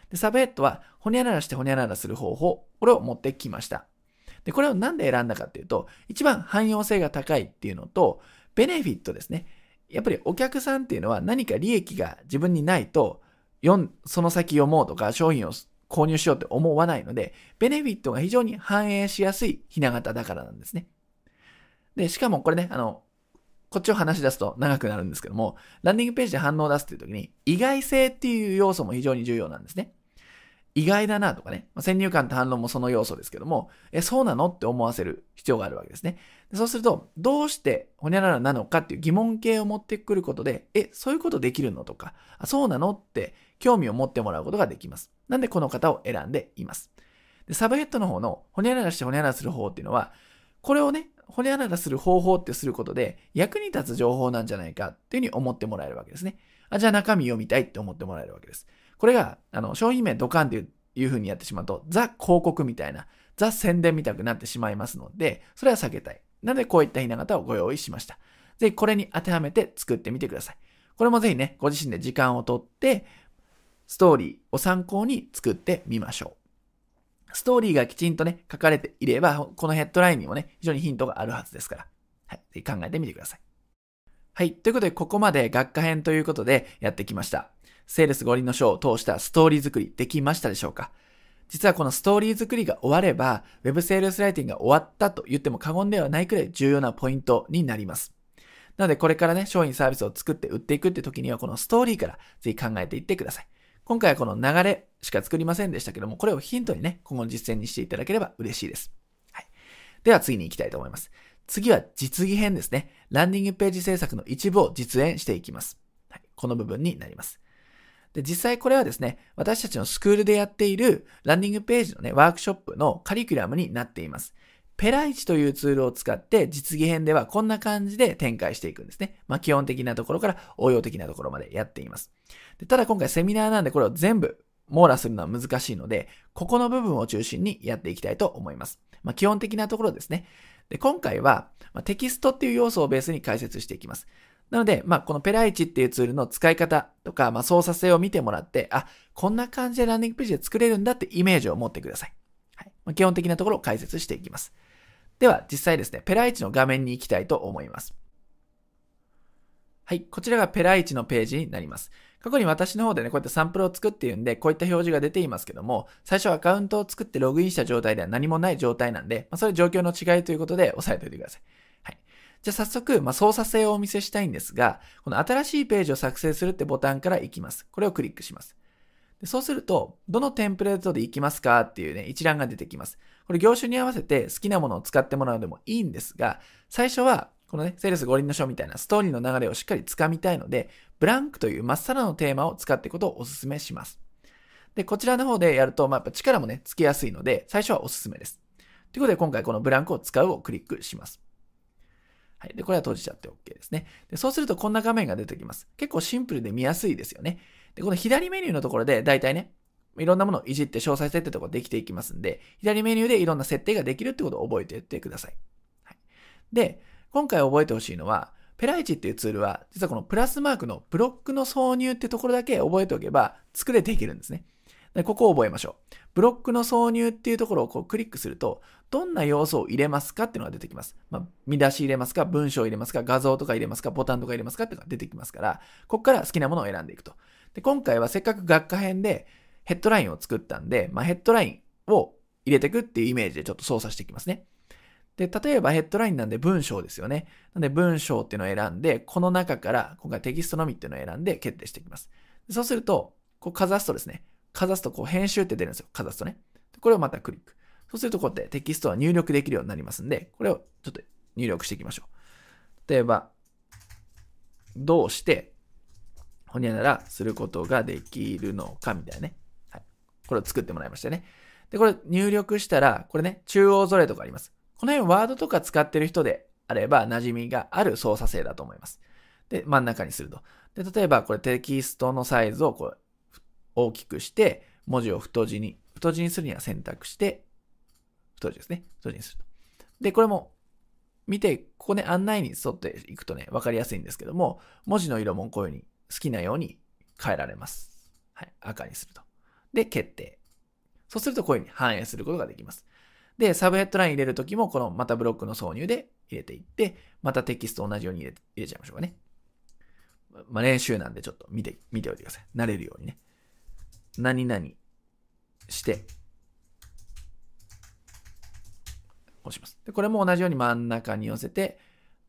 で、サブヘッドは、ホニャララしてホニャララする方法、これを持ってきました。で、これをなんで選んだかっていうと、一番汎用性が高いっていうのと、ベネフィットですね。やっぱりお客さんっていうのは何か利益が自分にないと、その先読もうとか商品を購入しようって思わないので、ベネフィットが非常に反映しやすいひな形だからなんですね。で、しかもこれね、あの、こっちを話し出すと長くなるんですけども、ランディングページで反応を出すっていう時に、意外性っていう要素も非常に重要なんですね。意外だなとかね、先入観と反論もその要素ですけども、え、そうなのって思わせる必要があるわけですね。でそうすると、どうしてほにゃららなのかっていう疑問形を持ってくることで、え、そういうことできるのとか、あそうなのって興味を持ってもらうことができます。なんでこの方を選んでいます。でサブヘッドの方のほにゃららしてほにゃららする方っていうのは、これをね、ほにゃららする方法ってすることで役に立つ情報なんじゃないかっていうふうに思ってもらえるわけですね。あ、じゃあ中身読みたいって思ってもらえるわけです。これが、あの、商品名ドカンっていういうにやってしまうと、ザ広告みたいな、ザ宣伝みたくなってしまいますので、それは避けたい。なので、こういったひな形をご用意しました。ぜひこれに当てはめて作ってみてください。これもぜひね、ご自身で時間をとって、ストーリーを参考に作ってみましょう。ストーリーがきちんとね、書かれていれば、このヘッドラインにもね、非常にヒントがあるはずですから。はい。ぜひ考えてみてください。はい。ということで、ここまで学科編ということでやってきました。セールス五輪の書を通したストーリー作りできましたでしょうか実はこのストーリー作りが終われば、Web セールスライティングが終わったと言っても過言ではないくらい重要なポイントになります。なのでこれからね、商品サービスを作って売っていくって時にはこのストーリーからぜひ考えていってください。今回はこの流れしか作りませんでしたけども、これをヒントにね、今後の実践にしていただければ嬉しいです。はい。では次に行きたいと思います。次は実技編ですね。ランディングページ制作の一部を実演していきます。はい。この部分になります。で、実際これはですね、私たちのスクールでやっているランディングページのね、ワークショップのカリキュラムになっています。ペライチというツールを使って実技編ではこんな感じで展開していくんですね。まあ基本的なところから応用的なところまでやっています。でただ今回セミナーなんでこれを全部網羅するのは難しいので、ここの部分を中心にやっていきたいと思います。まあ基本的なところですね。で今回は、ま、テキストっていう要素をベースに解説していきます。なので、まあ、このペライチっていうツールの使い方とか、まあ、操作性を見てもらって、あ、こんな感じでランディングページで作れるんだってイメージを持ってください。はい。まあ、基本的なところを解説していきます。では、実際ですね、ペライチの画面に行きたいと思います。はい。こちらがペライチのページになります。過去に私の方でね、こうやってサンプルを作っているんで、こういった表示が出ていますけども、最初アカウントを作ってログインした状態では何もない状態なんで、まあ、それ状況の違いということで押さえておいてください。はいじゃあ早速、まあ、操作性をお見せしたいんですが、この新しいページを作成するってボタンから行きます。これをクリックします。でそうすると、どのテンプレートで行きますかっていうね、一覧が出てきます。これ業種に合わせて好きなものを使ってもらうでもいいんですが、最初は、このね、セールス五輪の書みたいなストーリーの流れをしっかり掴みたいので、ブランクというまっさらのテーマを使っていくことをお勧めします。で、こちらの方でやると、まあ、やっぱ力もね、つきやすいので、最初はおすすめです。ということで、今回このブランクを使うをクリックします。はい。で、これは閉じちゃって OK ですね。で、そうするとこんな画面が出てきます。結構シンプルで見やすいですよね。で、この左メニューのところで、だいたいね、いろんなものをいじって詳細設定とかできていきますんで、左メニューでいろんな設定ができるってことを覚えておいてください。はい、で、今回覚えてほしいのは、ペライチっていうツールは、実はこのプラスマークのブロックの挿入ってところだけ覚えておけば作れていけるんですね。でここを覚えましょう。ブロックの挿入っていうところをこうクリックすると、どんな要素を入れますかっていうのが出てきます。まあ、見出し入れますか、文章入れますか、画像とか入れますか、ボタンとか入れますかっていうのが出てきますから、ここから好きなものを選んでいくと。で今回はせっかく学科編でヘッドラインを作ったんで、まあ、ヘッドラインを入れていくっていうイメージでちょっと操作していきますね。で、例えばヘッドラインなんで文章ですよね。なんで文章っていうのを選んで、この中から今回テキストのみっていうのを選んで決定していきます。そうすると、こうかざすとですね、かざすとこう編集って出るんですよ。かざすとね。これをまたクリック。そうするとこうやってテキストは入力できるようになりますんで、これをちょっと入力していきましょう。例えば、どうして、ほにゃならすることができるのかみたいなね。これを作ってもらいましたね。で、これ入力したら、これね、中央ぞれとかあります。この辺ワードとか使ってる人であれば馴染みがある操作性だと思います。で、真ん中にすると。で、例えばこれテキストのサイズをこう大きくして、文字を太字に、太字にするには選択して、太字ですね。太字にすると。で、これも見て、ここね、案内に沿っていくとね、わかりやすいんですけども、文字の色もこういうふうに好きなように変えられます。はい。赤にすると。で、決定。そうするとこういうふうに反映することができます。で、サブヘッドライン入れるときも、このまたブロックの挿入で入れていって、またテキスト同じように入れ入れちゃいましょうかね。まあ、練習なんでちょっと見て、見ておいてください。慣れるようにね。何々して、押します。で、これも同じように真ん中に寄せて、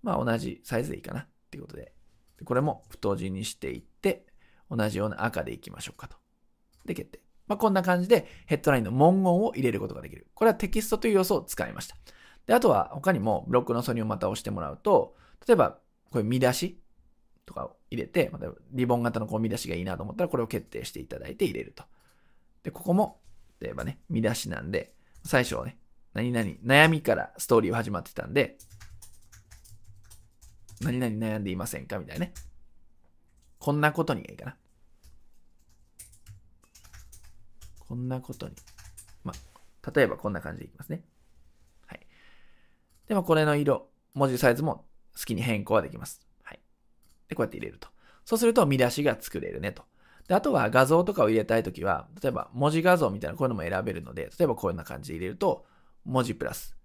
まあ同じサイズでいいかなっていうことで、でこれも太字にしていって、同じような赤でいきましょうかと。で、決定。まあ、こんな感じでヘッドラインの文言を入れることができる。これはテキストという要素を使いました。で、あとは他にもブロックの挿入をまた押してもらうと、例えば、これ見出しとかを入れて、またリボン型のこう見出しがいいなと思ったら、これを決定していただいて入れると。で、ここも、例えばね、見出しなんで、最初はね、何々、悩みからストーリーは始まってたんで、何々悩んでいませんかみたいなね。こんなことにがいいかな。こんなことに。ま、例えばこんな感じでいきますね。はい。でもこれの色、文字サイズも好きに変更はできます。はい。で、こうやって入れると。そうすると見出しが作れるねと。で、あとは画像とかを入れたいときは、例えば文字画像みたいなこういうのも選べるので、例えばこういうような感じで入れると、文字プラス、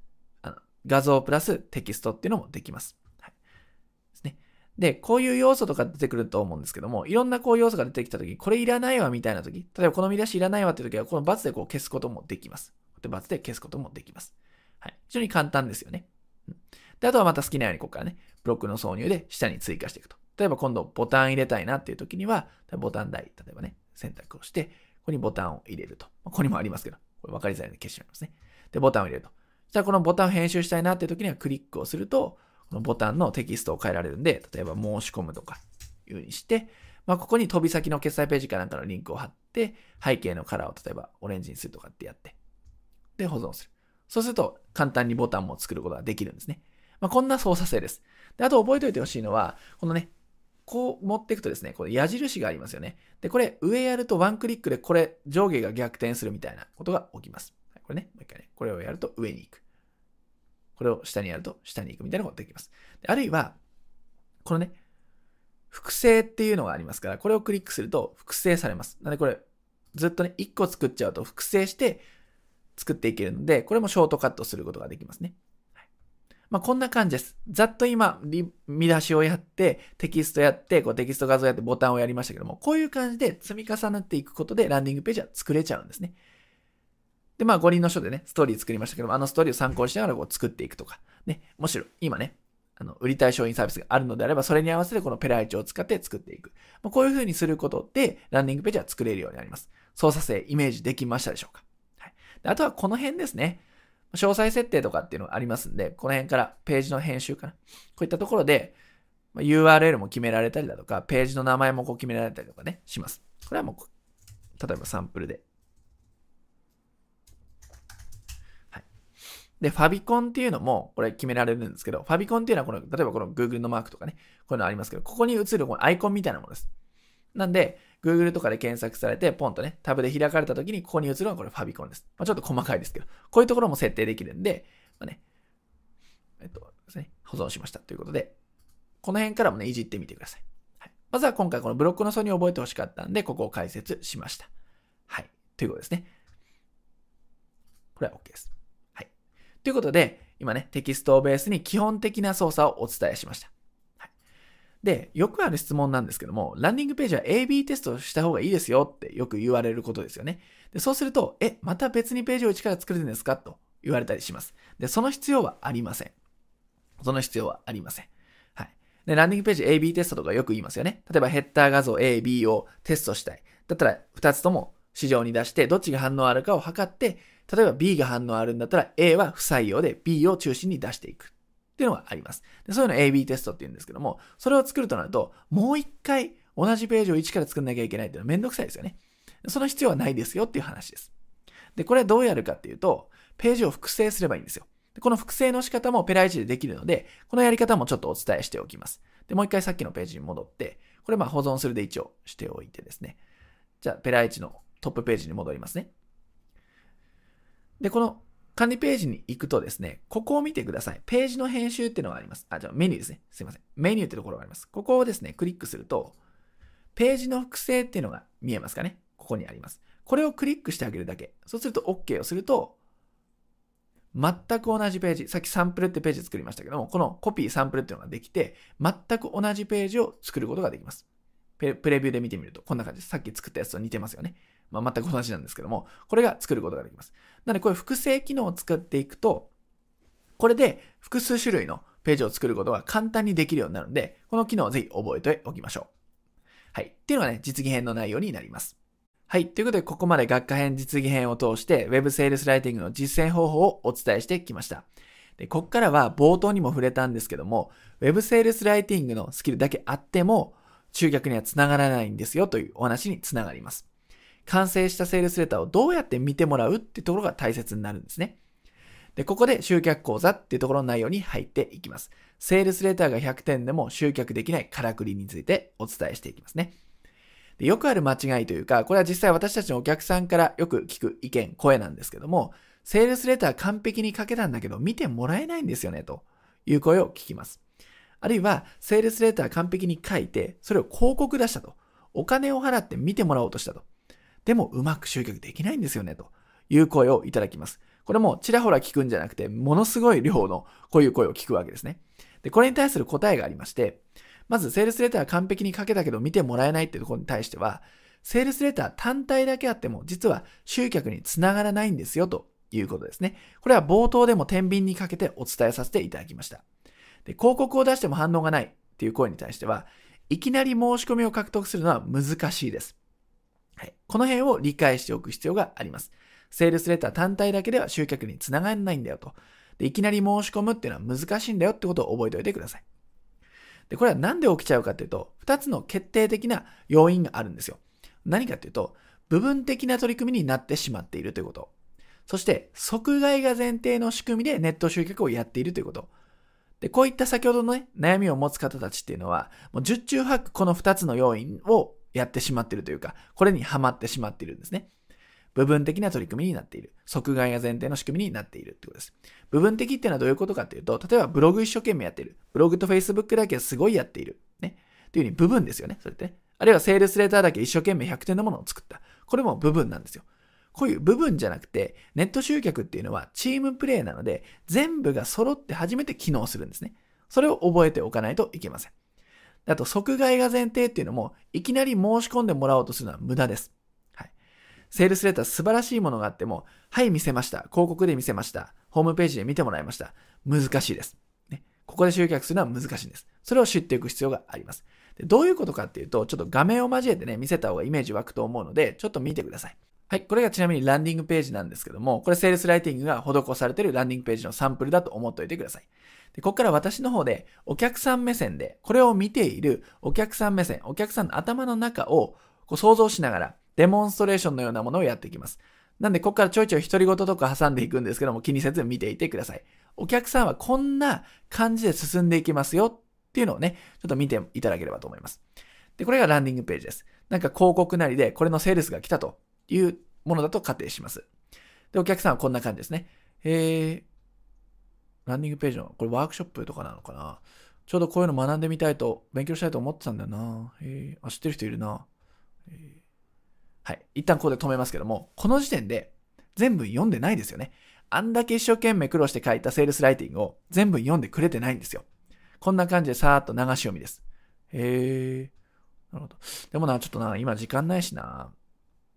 あの画像プラステキストっていうのもできます。で、こういう要素とか出てくると思うんですけども、いろんなこう要素が出てきたとき、これいらないわみたいなとき、例えばこの見出しいらないわっていうときは、この×でこう消すこともできます。で、×で消すこともできます。はい。非常に簡単ですよね。うんで、あとはまた好きなようにここからね、ブロックの挿入で下に追加していくと。例えば今度ボタン入れたいなっていうときには、ボタン台、例えばね、選択をして、ここにボタンを入れると。ここにもありますけど、これ分かりづらいので消しちゃいますね。で、ボタンを入れると。そしたらこのボタンを編集したいなっていうときにはクリックをすると、このボタンのテキストを変えられるんで、例えば申し込むとかいう風にして、まあ、ここに飛び先の決済ページかなんかのリンクを貼って、背景のカラーを例えばオレンジにするとかってやって、で、保存する。そうすると、簡単にボタンも作ることができるんですね。まあ、こんな操作性です。で、あと覚えておいてほしいのは、このね、こう持っていくとですね、この矢印がありますよね。で、これ上やるとワンクリックでこれ上下が逆転するみたいなことが起きます。これね、もう一回ね、これをやると上に行く。これを下にやると下に行くみたいなことができます。あるいは、このね、複製っていうのがありますから、これをクリックすると複製されます。なのでこれ、ずっとね、1個作っちゃうと複製して作っていけるので、これもショートカットすることができますね。はい、まあ、こんな感じです。ざっと今、見出しをやって、テキストやって、こうテキスト画像やってボタンをやりましたけども、こういう感じで積み重なっていくことでランディングページは作れちゃうんですね。で、まあ、五輪の書でね、ストーリー作りましたけども、あのストーリーを参考にしながらこう作っていくとか、ね、むしろ今ね、あの、売りたい商品サービスがあるのであれば、それに合わせてこのペライチを使って作っていく。まあ、こういう風にすることで、ランディングページは作れるようになります。操作性、イメージできましたでしょうかはい。あとはこの辺ですね。詳細設定とかっていうのがありますんで、この辺からページの編集かな。こういったところで、まあ URL も決められたりだとか、ページの名前もこう決められたりとかね、します。これはもう、例えばサンプルでで、ファビコンっていうのも、これ決められるんですけど、ファビコンっていうのはこの、例えばこの Google のマークとかね、こういうのありますけど、ここに映るこのアイコンみたいなものです。なんで、Google とかで検索されて、ポンとね、タブで開かれた時に、ここに映るのはこれファビコンです。まあ、ちょっと細かいですけど、こういうところも設定できるんで、まあね、えっとですね、保存しましたということで、この辺からもね、いじってみてください。はい、まずは今回このブロックの層に覚えてほしかったんで、ここを解説しました。はい。ということですね。これは OK です。ということで、今ね、テキストをベースに基本的な操作をお伝えしました。はい、で、よくある質問なんですけども、ランディングページは AB テストした方がいいですよってよく言われることですよね。でそうすると、え、また別にページを一から作るんですか？と言われたりします。で、その必要はありません。その必要はありません。はい。で、ランディングページ AB テストとかよく言いますよね。例えばヘッダー画像 A、B をテストしたい。だったら、2つとも市場に出して、どっちが反応あるかを測って、例えば B が反応あるんだったら A は不採用で B を中心に出していくっていうのがあります。でそういうの AB テストって言うんですけども、それを作るとなると、もう一回同じページを一から作んなきゃいけないっていうのはめんどくさいですよね。その必要はないですよっていう話です。で、これはどうやるかっていうと、ページを複製すればいいんですよ。この複製の仕方もペライチでできるので、このやり方もちょっとお伝えしておきます。で、もう一回さっきのページに戻って、これまあ保存するで一応しておいてですね。じゃあ、ペライチのトップページに戻りますね。で、この管理ページに行くとですね、ここを見てください。ページの編集っていうのがあります。あ、じゃあメニューですね。すいません。メニューってところがあります。ここをですね、クリックすると、ページの複製っていうのが見えますかね。ここにあります。これをクリックしてあげるだけ。そうすると OK をすると、全く同じページ、さっきサンプルってページ作りましたけども、このコピーサンプルっていうのができて、全く同じページを作ることができます。プレビューで見てみると、こんな感じです。さっき作ったやつと似てますよね。まあ、全く同じなんですけども、これが作ることができます。なので、こういう複製機能を使っていくと、これで複数種類のページを作ることが簡単にできるようになるので、この機能をぜひ覚えておきましょう。はい。っていうのがね、実技編の内容になります。はい。ということで、ここまで学科編実技編を通して Web セールスライティングの実践方法をお伝えしてきました。で、ここからは冒頭にも触れたんですけども、Web セールスライティングのスキルだけあっても、集客にはつながらないんですよというお話につながります。完成したセールスレターをどうやって見てもらうってところが大切になるんですね。で、ここで集客講座っていうところの内容に入っていきます。セールスレターが100点でも集客できないからくりについてお伝えしていきますね。でよくある間違いというか、これは実際私たちのお客さんからよく聞く意見、声なんですけども、セールスレター完璧に書けたんだけど見てもらえないんですよね、という声を聞きます。あるいは、セールスレター完璧に書いて、それを広告出したと。お金を払って見てもらおうとしたと。でもうまく集客できないんですよね、という声をいただきます。これもちらほら聞くんじゃなくて、ものすごい量のこういう声を聞くわけですね。で、これに対する答えがありまして、まず、セールスレター完璧に書けたけど見てもらえないっていうところに対しては、セールスレター単体だけあっても、実は集客につながらないんですよ、ということですね。これは冒頭でも天秤にかけてお伝えさせていただきました。で、広告を出しても反応がないっていう声に対しては、いきなり申し込みを獲得するのは難しいです。はい。この辺を理解しておく必要があります。セールスレター単体だけでは集客につながらないんだよと。で、いきなり申し込むっていうのは難しいんだよってことを覚えておいてください。で、これはなんで起きちゃうかっていうと、二つの決定的な要因があるんですよ。何かっていうと、部分的な取り組みになってしまっているということ。そして、即買いが前提の仕組みでネット集客をやっているということ。で、こういった先ほどのね、悩みを持つ方たちっていうのは、もう十中八九この二つの要因をやってしまっているというか、これにはまってしまっているんですね。部分的な取り組みになっている。即買いが前提の仕組みになっているってことです。部分的っていうのはどういうことかっていうと、例えばブログ一生懸命やっている。ブログと Facebook だけはすごいやっている。ね。っていうふうに部分ですよね。それって、ね。あるいはセールスレターだけ一生懸命100点のものを作った。これも部分なんですよ。こういう部分じゃなくて、ネット集客っていうのはチームプレイなので、全部が揃って初めて機能するんですね。それを覚えておかないといけません。あと、即買いが前提っていうのも、いきなり申し込んでもらおうとするのは無駄です。はいセールスレター素晴らしいものがあっても、はい、見せました。広告で見せました。ホームページで見てもらいました。難しいです。ね、ここで集客するのは難しいんです。それを知っていく必要があります。でどういうことかっていうと、ちょっと画面を交えてね、見せた方がイメージ湧くと思うので、ちょっと見てください。はい。これがちなみにランディングページなんですけども、これセールスライティングが施されているランディングページのサンプルだと思っておいてください。で、ここから私の方でお客さん目線で、これを見ているお客さん目線、お客さんの頭の中をこう想像しながら、デモンストレーションのようなものをやっていきます。なんで、ここからちょいちょい独り言とか挟んでいくんですけども、気にせず見ていてください。お客さんはこんな感じで進んでいきますよっていうのをね、ちょっと見ていただければと思います。で、これがランディングページです。なんか広告なりで、これのセールスが来たというものだと仮定します。で、お客さんはこんな感じですね。えー、ランディングページの、これワークショップとかなのかな？ちょうどこういうの学んでみたいと、勉強したいと思ってたんだよな。えー、あ、知ってる人いるな。えーはい。一旦ここで止めますけども、この時点で全部読んでないですよね。あんだけ一生懸命苦労して書いたセールスライティングを全部読んでくれてないんですよ。こんな感じでさーっと流し読みです。へー。なるほど。でもな、ちょっとな、今時間ないしな。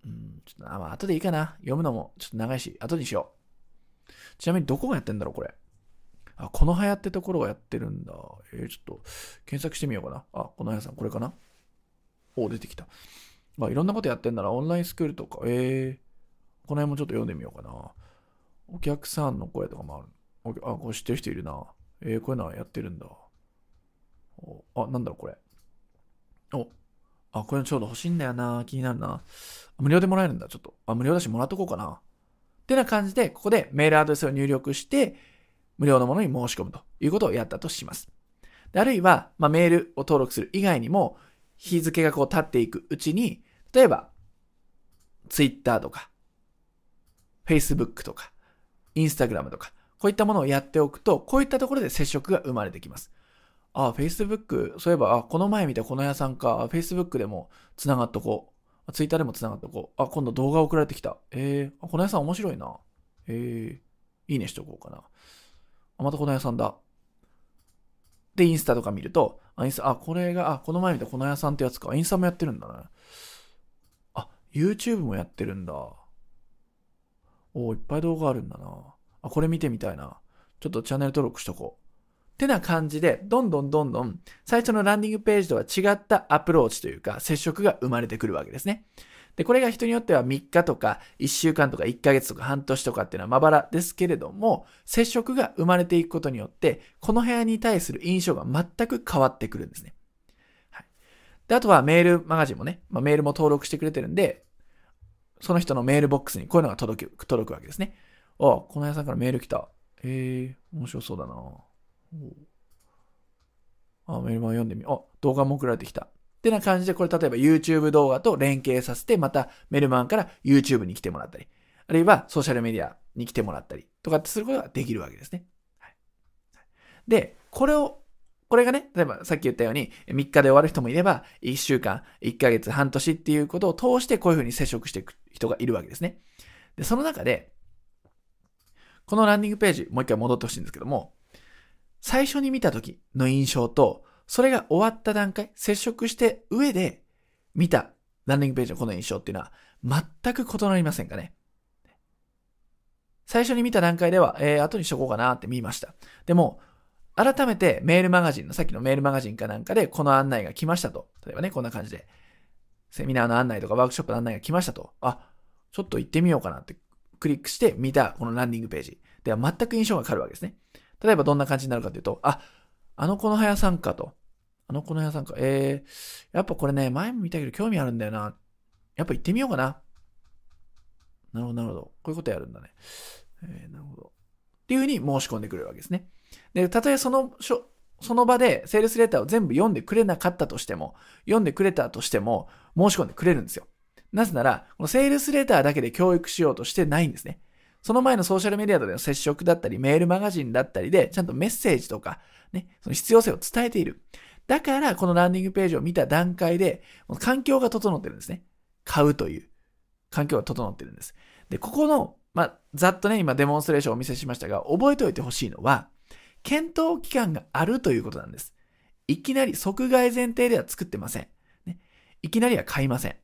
うん、ちょっとな、まあ、後でいいかな。読むのもちょっと長いし、後にしよう。ちなみにどこがやってんだろう、これ？あ、この葉屋ってところがやってるんだ。えー、ちょっと検索してみようかな。あ、この葉さん、これかなお、出てきた。まあいろんなことやってんならオンラインスクールとか、えー、この辺もちょっと読んでみようかな。お客さんの声とかもある。あ、これ知ってる人いるな。えー、こういうのはやってるんだ。おあ、なんだろう、これ。お、あ、これちょうど欲しいんだよな。気になるな。無料でもらえるんだ。ちょっと。あ、無料だしもらっとこうかな。ってな感じで、ここでメールアドレスを入力して、無料のものに申し込むということをやったとします。あるいは、まあ、メールを登録する以外にも、日付がこう経っていくうちに、例えば、Twitter とか、Facebook とか、Instagram とか、こういったものをやっておくと、こういったところで接触が生まれてきます。あ、Facebook、そういえば、あ、この前見たこの屋さんか、Facebook でも繋がっとこう。Twitter でも繋がっとこう。あ、今度動画送られてきた。えー、この屋さん面白いな。えー、いいねしとこうかな。あ、またこの屋さんだ。で、インスタとか見ると、あ、インスタ、あ、これが、あ、この前見たこの屋さんってやつか。インスタもやってるんだね。YouTube もやってるんだ。おいっぱい動画あるんだな。あ、これ見てみたいな。ちょっとチャンネル登録しとこう。ってな感じで、どんどんどんどん、最初のランディングページとは違ったアプローチというか、接触が生まれてくるわけですね。で、これが人によっては3日とか、1週間とか、1ヶ月とか、半年とかっていうのはまばらですけれども、接触が生まれていくことによって、この部屋に対する印象が全く変わってくるんですね。はいで、あとはメールマガジンもね、まあ、メールも登録してくれてるんで、その人のメールボックスにこういうのが届く、届くわけですね。あ、この屋さんからメール来た。えー、面白そうだなあ、メールも読んでみよう。あ、動画も送られてきた。ってな感じで、これ例えば YouTube 動画と連携させて、またメルマンから YouTube に来てもらったり、あるいはソーシャルメディアに来てもらったりとかってすることができるわけですね。はい、で、これをこれがね、例えばさっき言ったように、3日で終わる人もいれば、1週間、1ヶ月、半年っていうことを通してこういうふうに接触していく人がいるわけですね。で、その中で、このランディングページ、もう一回戻ってほしいんですけども、最初に見た時の印象と、それが終わった段階、接触して上で見たランディングページのこの印象っていうのは、全く異なりませんかね。最初に見た段階では、えー、後にしとこうかなって見ました。でも、改めてメールマガジンの、さっきのメールマガジンかなんかでこの案内が来ましたと。例えばね、こんな感じで。セミナーの案内とかワークショップの案内が来ましたと。あ、ちょっと行ってみようかなってクリックして見たこのランディングページ。では全く印象が変わるわけですね。例えばどんな感じになるかというと、あ、あの子の早さんかと。あの子の早さんか。えー、やっぱこれね、前も見たけど興味あるんだよな。やっぱ行ってみようかな。なるほど、なるほど。こういうことやるんだね。えー、なるほど。っていうふうに申し込んでくれるわけですね。で、たとえその、その場でセールスレターを全部読んでくれなかったとしても、読んでくれたとしても、申し込んでくれるんですよ。なぜなら、このセールスレターだけで教育しようとしてないんですね。その前のソーシャルメディアでの接触だったり、メールマガジンだったりで、ちゃんとメッセージとか、ね、その必要性を伝えている。だから、このランディングページを見た段階で、環境が整ってるんですね。買うという環境が整ってるんです。で、ここの、まあ、ざっとね、今デモンストレーションをお見せしましたが、覚えておいてほしいのは、検討期間があるということなんです。いきなり即買い前提では作ってません。ね、いきなりは買いません。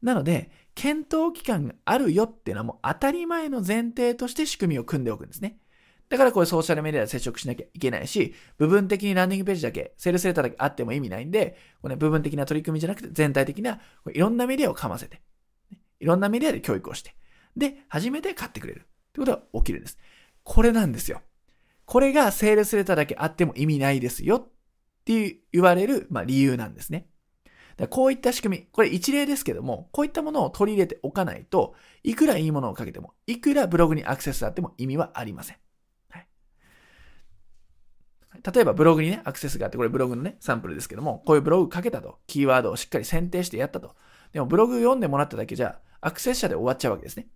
なので、検討期間があるよっていうのはもう当たり前の前提として仕組みを組んでおくんですね。だからこれソーシャルメディアで接触しなきゃいけないし、部分的にランディングページだけ、セールスレターだけあっても意味ないんで、これ、ね、部分的な取り組みじゃなくて全体的ないろんなメディアをかませて、いろんなメディアで教育をして、で、初めて買ってくれるってことが起きるんです。これなんですよ。これがセールスレターだけあっても意味ないですよって言われる、まあ、理由なんですね。だこういった仕組み、これ一例ですけども、こういったものを取り入れておかないと、いくらいいものをかけても、いくらブログにアクセスあっても意味はありません。例えばブログにね、アクセスがあって、これブログのね、サンプルですけども、こういうブログかけたと、キーワードをしっかり選定してやったと。でもブログ読んでもらっただけじゃ、アクセス者で終わっちゃうわけですね。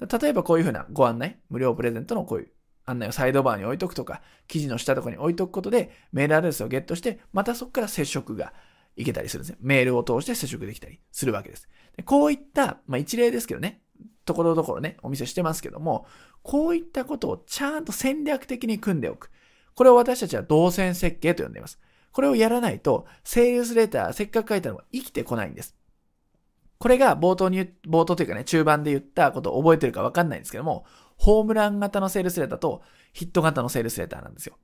例えばこういうふうなご案内、無料プレゼントのこういう案内をサイドバーに置いとくとか、記事の下とかに置いとくことで、メールアドレスをゲットして、またそこから接触がいけたりするんですね。メールを通して接触できたりするわけです。でこういった、まあ一例ですけどね、ところどころね、お見せしてますけども、こういったことをちゃんと戦略的に組んでおく。これを私たちは動線設計と呼んでいます。これをやらないと、セールスレター、せっかく書いたのが生きてこないんです。これが冒頭に、冒頭というかね、中盤で言ったことを覚えてるかわかんないんですけども、ホームラン型のセールスレターとヒット型のセールスレターなんですよ。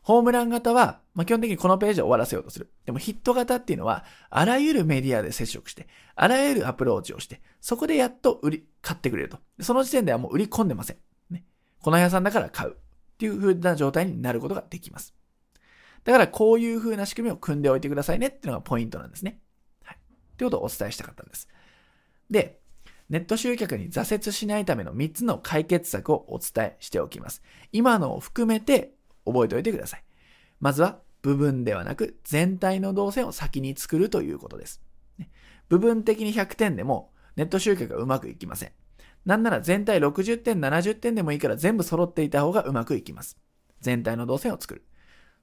ホームラン型は、まあ、基本的にこのページを終わらせようとする。でもヒット型っていうのは、あらゆるメディアで接触して、あらゆるアプローチをして、そこでやっと売り、買ってくれると。その時点ではもう売り込んでません。ね。この屋さんだから買う。っていう風な状態になることができます。だからこういう風な仕組みを組んでおいてくださいねっていうのがポイントなんですね。はい。ということをお伝えしたかったんです。で、ネット集客に挫折しないための3つの解決策をお伝えしておきます。今のを含めて覚えておいてください。まずは部分ではなく全体の動線を先に作るということです。部分的に100点でもネット集客がうまくいきません。なんなら全体60点、70点でもいいから全部揃っていた方がうまくいきます。全体の動線を作る。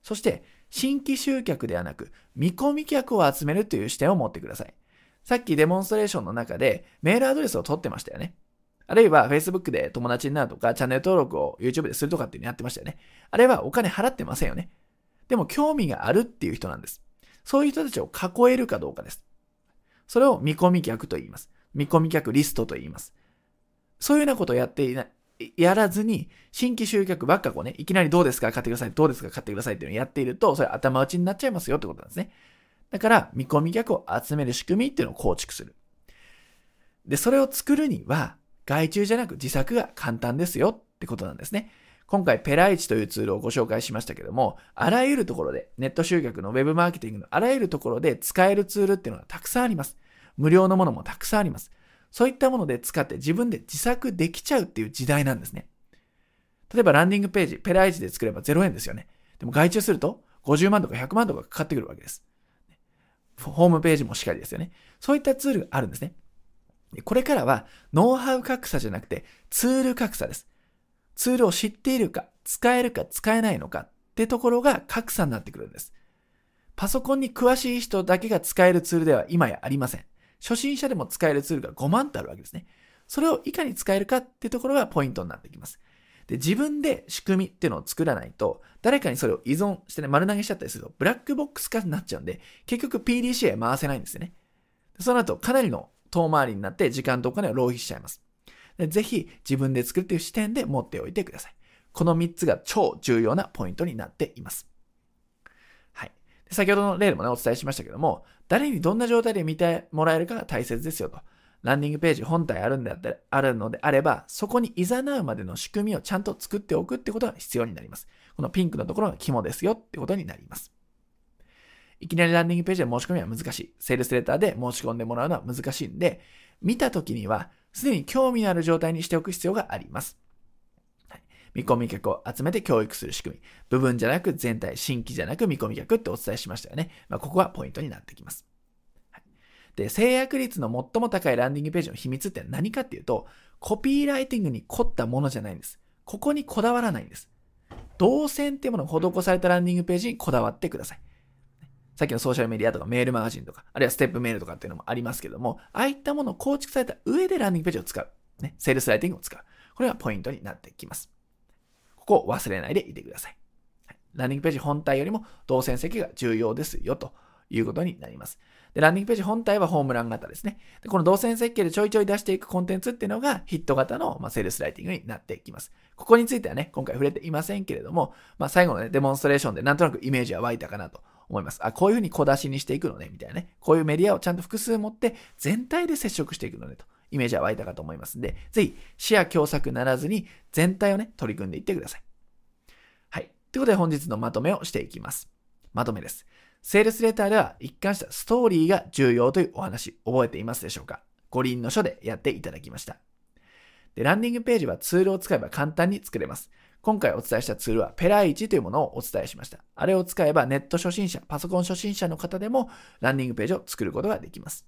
そして、新規集客ではなく、見込み客を集めるという視点を持ってください。さっきデモンストレーションの中でメールアドレスを取ってましたよね。あるいは Facebook で友達になるとか、チャンネル登録を YouTube でするとかっていうのやってましたよね。あれはお金払ってませんよね。でも興味があるっていう人なんです。そういう人たちを囲えるかどうかです。それを見込み客と言います。見込み客リストと言います。そういうようなことをやっていない、やらずに、新規集客ばっかこうね、いきなりどうですか買ってください。どうですか買ってくださいっていうのをやっていると、それ頭打ちになっちゃいますよってことなんですね。だから、見込み客を集める仕組みっていうのを構築する。で、それを作るには、外注じゃなく自作が簡単ですよってことなんですね。今回、ペライチというツールをご紹介しましたけども、あらゆるところで、ネット集客のウェブマーケティングのあらゆるところで使えるツールっていうのがたくさんあります。無料のものもたくさんあります。そういったもので使って自分で自作できちゃうっていう時代なんですね。例えばランディングページ、ペライチで作れば0円ですよね。でも外注すると50万とか100万とかかかってくるわけです。ホームページもしっかりですよね。そういったツールがあるんですね。これからはノウハウ格差じゃなくてツール格差です。ツールを知っているか、使えるか使えないのかってところが格差になってくるんです。パソコンに詳しい人だけが使えるツールでは今やありません。初心者でも使えるツールが5万とあるわけですね。それをいかに使えるかってところがポイントになってきます。で、自分で仕組みっていうのを作らないと、誰かにそれを依存してね、丸投げしちゃったりすると、ブラックボックス化になっちゃうんで、結局 PDCA 回せないんですよね。その後、かなりの遠回りになって、時間とお金を浪費しちゃいます。でぜひ、自分で作るっていう視点で持っておいてください。この3つが超重要なポイントになっています。で先ほどの例でもね、お伝えしましたけども、誰にどんな状態で見てもらえるかが大切ですよと。ランディングページ本体あるんであったあるのであれば、そこに誘うまでの仕組みをちゃんと作っておくってことが必要になります。このピンクのところが肝ですよってことになります。いきなりランディングページで申し込みは難しい。セールスレターで申し込んでもらうのは難しいんで、見た時には、すでに興味のある状態にしておく必要があります。見込み客を集めて教育する仕組み。部分じゃなく全体、新規じゃなく見込み客ってお伝えしましたよね。まあ、ここがポイントになってきます。はいで、制約率の最も高いランディングページの秘密って何かっていうと、コピーライティングに凝ったものじゃないんです。ここにこだわらないんです。動線っていうものが施されたランディングページにこだわってください。さっきのソーシャルメディアとかメールマガジンとか、あるいはステップメールとかっていうのもありますけども、ああいったものを構築された上でランディングページを使う。ね、セールスライティングを使う。これがポイントになってきます。ここを忘れないでいてください。ランディングページ本体よりも動線設計が重要ですよということになります。で、ランディングページ本体はホームラン型ですね。で、この動線設計でちょいちょい出していくコンテンツっていうのがヒット型の、まあ、セールスライティングになっていきます。ここについてはね、今回触れていませんけれども、まあ、最後のね、デモンストレーションでなんとなくイメージは湧いたかなと思います。あ、こういうふうに小出しにしていくのね、みたいなね。こういうメディアをちゃんと複数持って全体で接触していくのね、と。イメージは湧いたかと思いますんで、ぜひ、視野狭窄ならずに全体をね、取り組んでいってください。はい。ということで本日のまとめをしていきます。まとめです。セールスレターでは一貫したストーリーが重要というお話、覚えていますでしょうか？五輪の書でやっていただきました。で、ランディングページはツールを使えば簡単に作れます。今回お伝えしたツールはペライチというものをお伝えしました。あれを使えばネット初心者、パソコン初心者の方でもランディングページを作ることができます。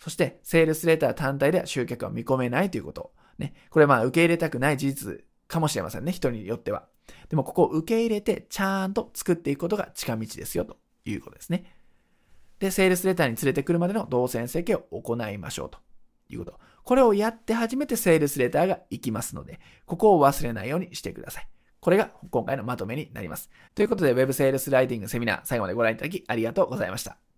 そして、セールスレター単体では集客は見込めないということ。ね。これまあ受け入れたくない事実かもしれませんね。人によっては。でもここを受け入れてちゃんと作っていくことが近道ですよということですね。で、セールスレターに連れてくるまでの動線設計を行いましょうということ。これをやって初めてセールスレターが行きますので、ここを忘れないようにしてください。これが今回のまとめになります。ということで Web セールスライティングセミナー最後までご覧いただきありがとうございました。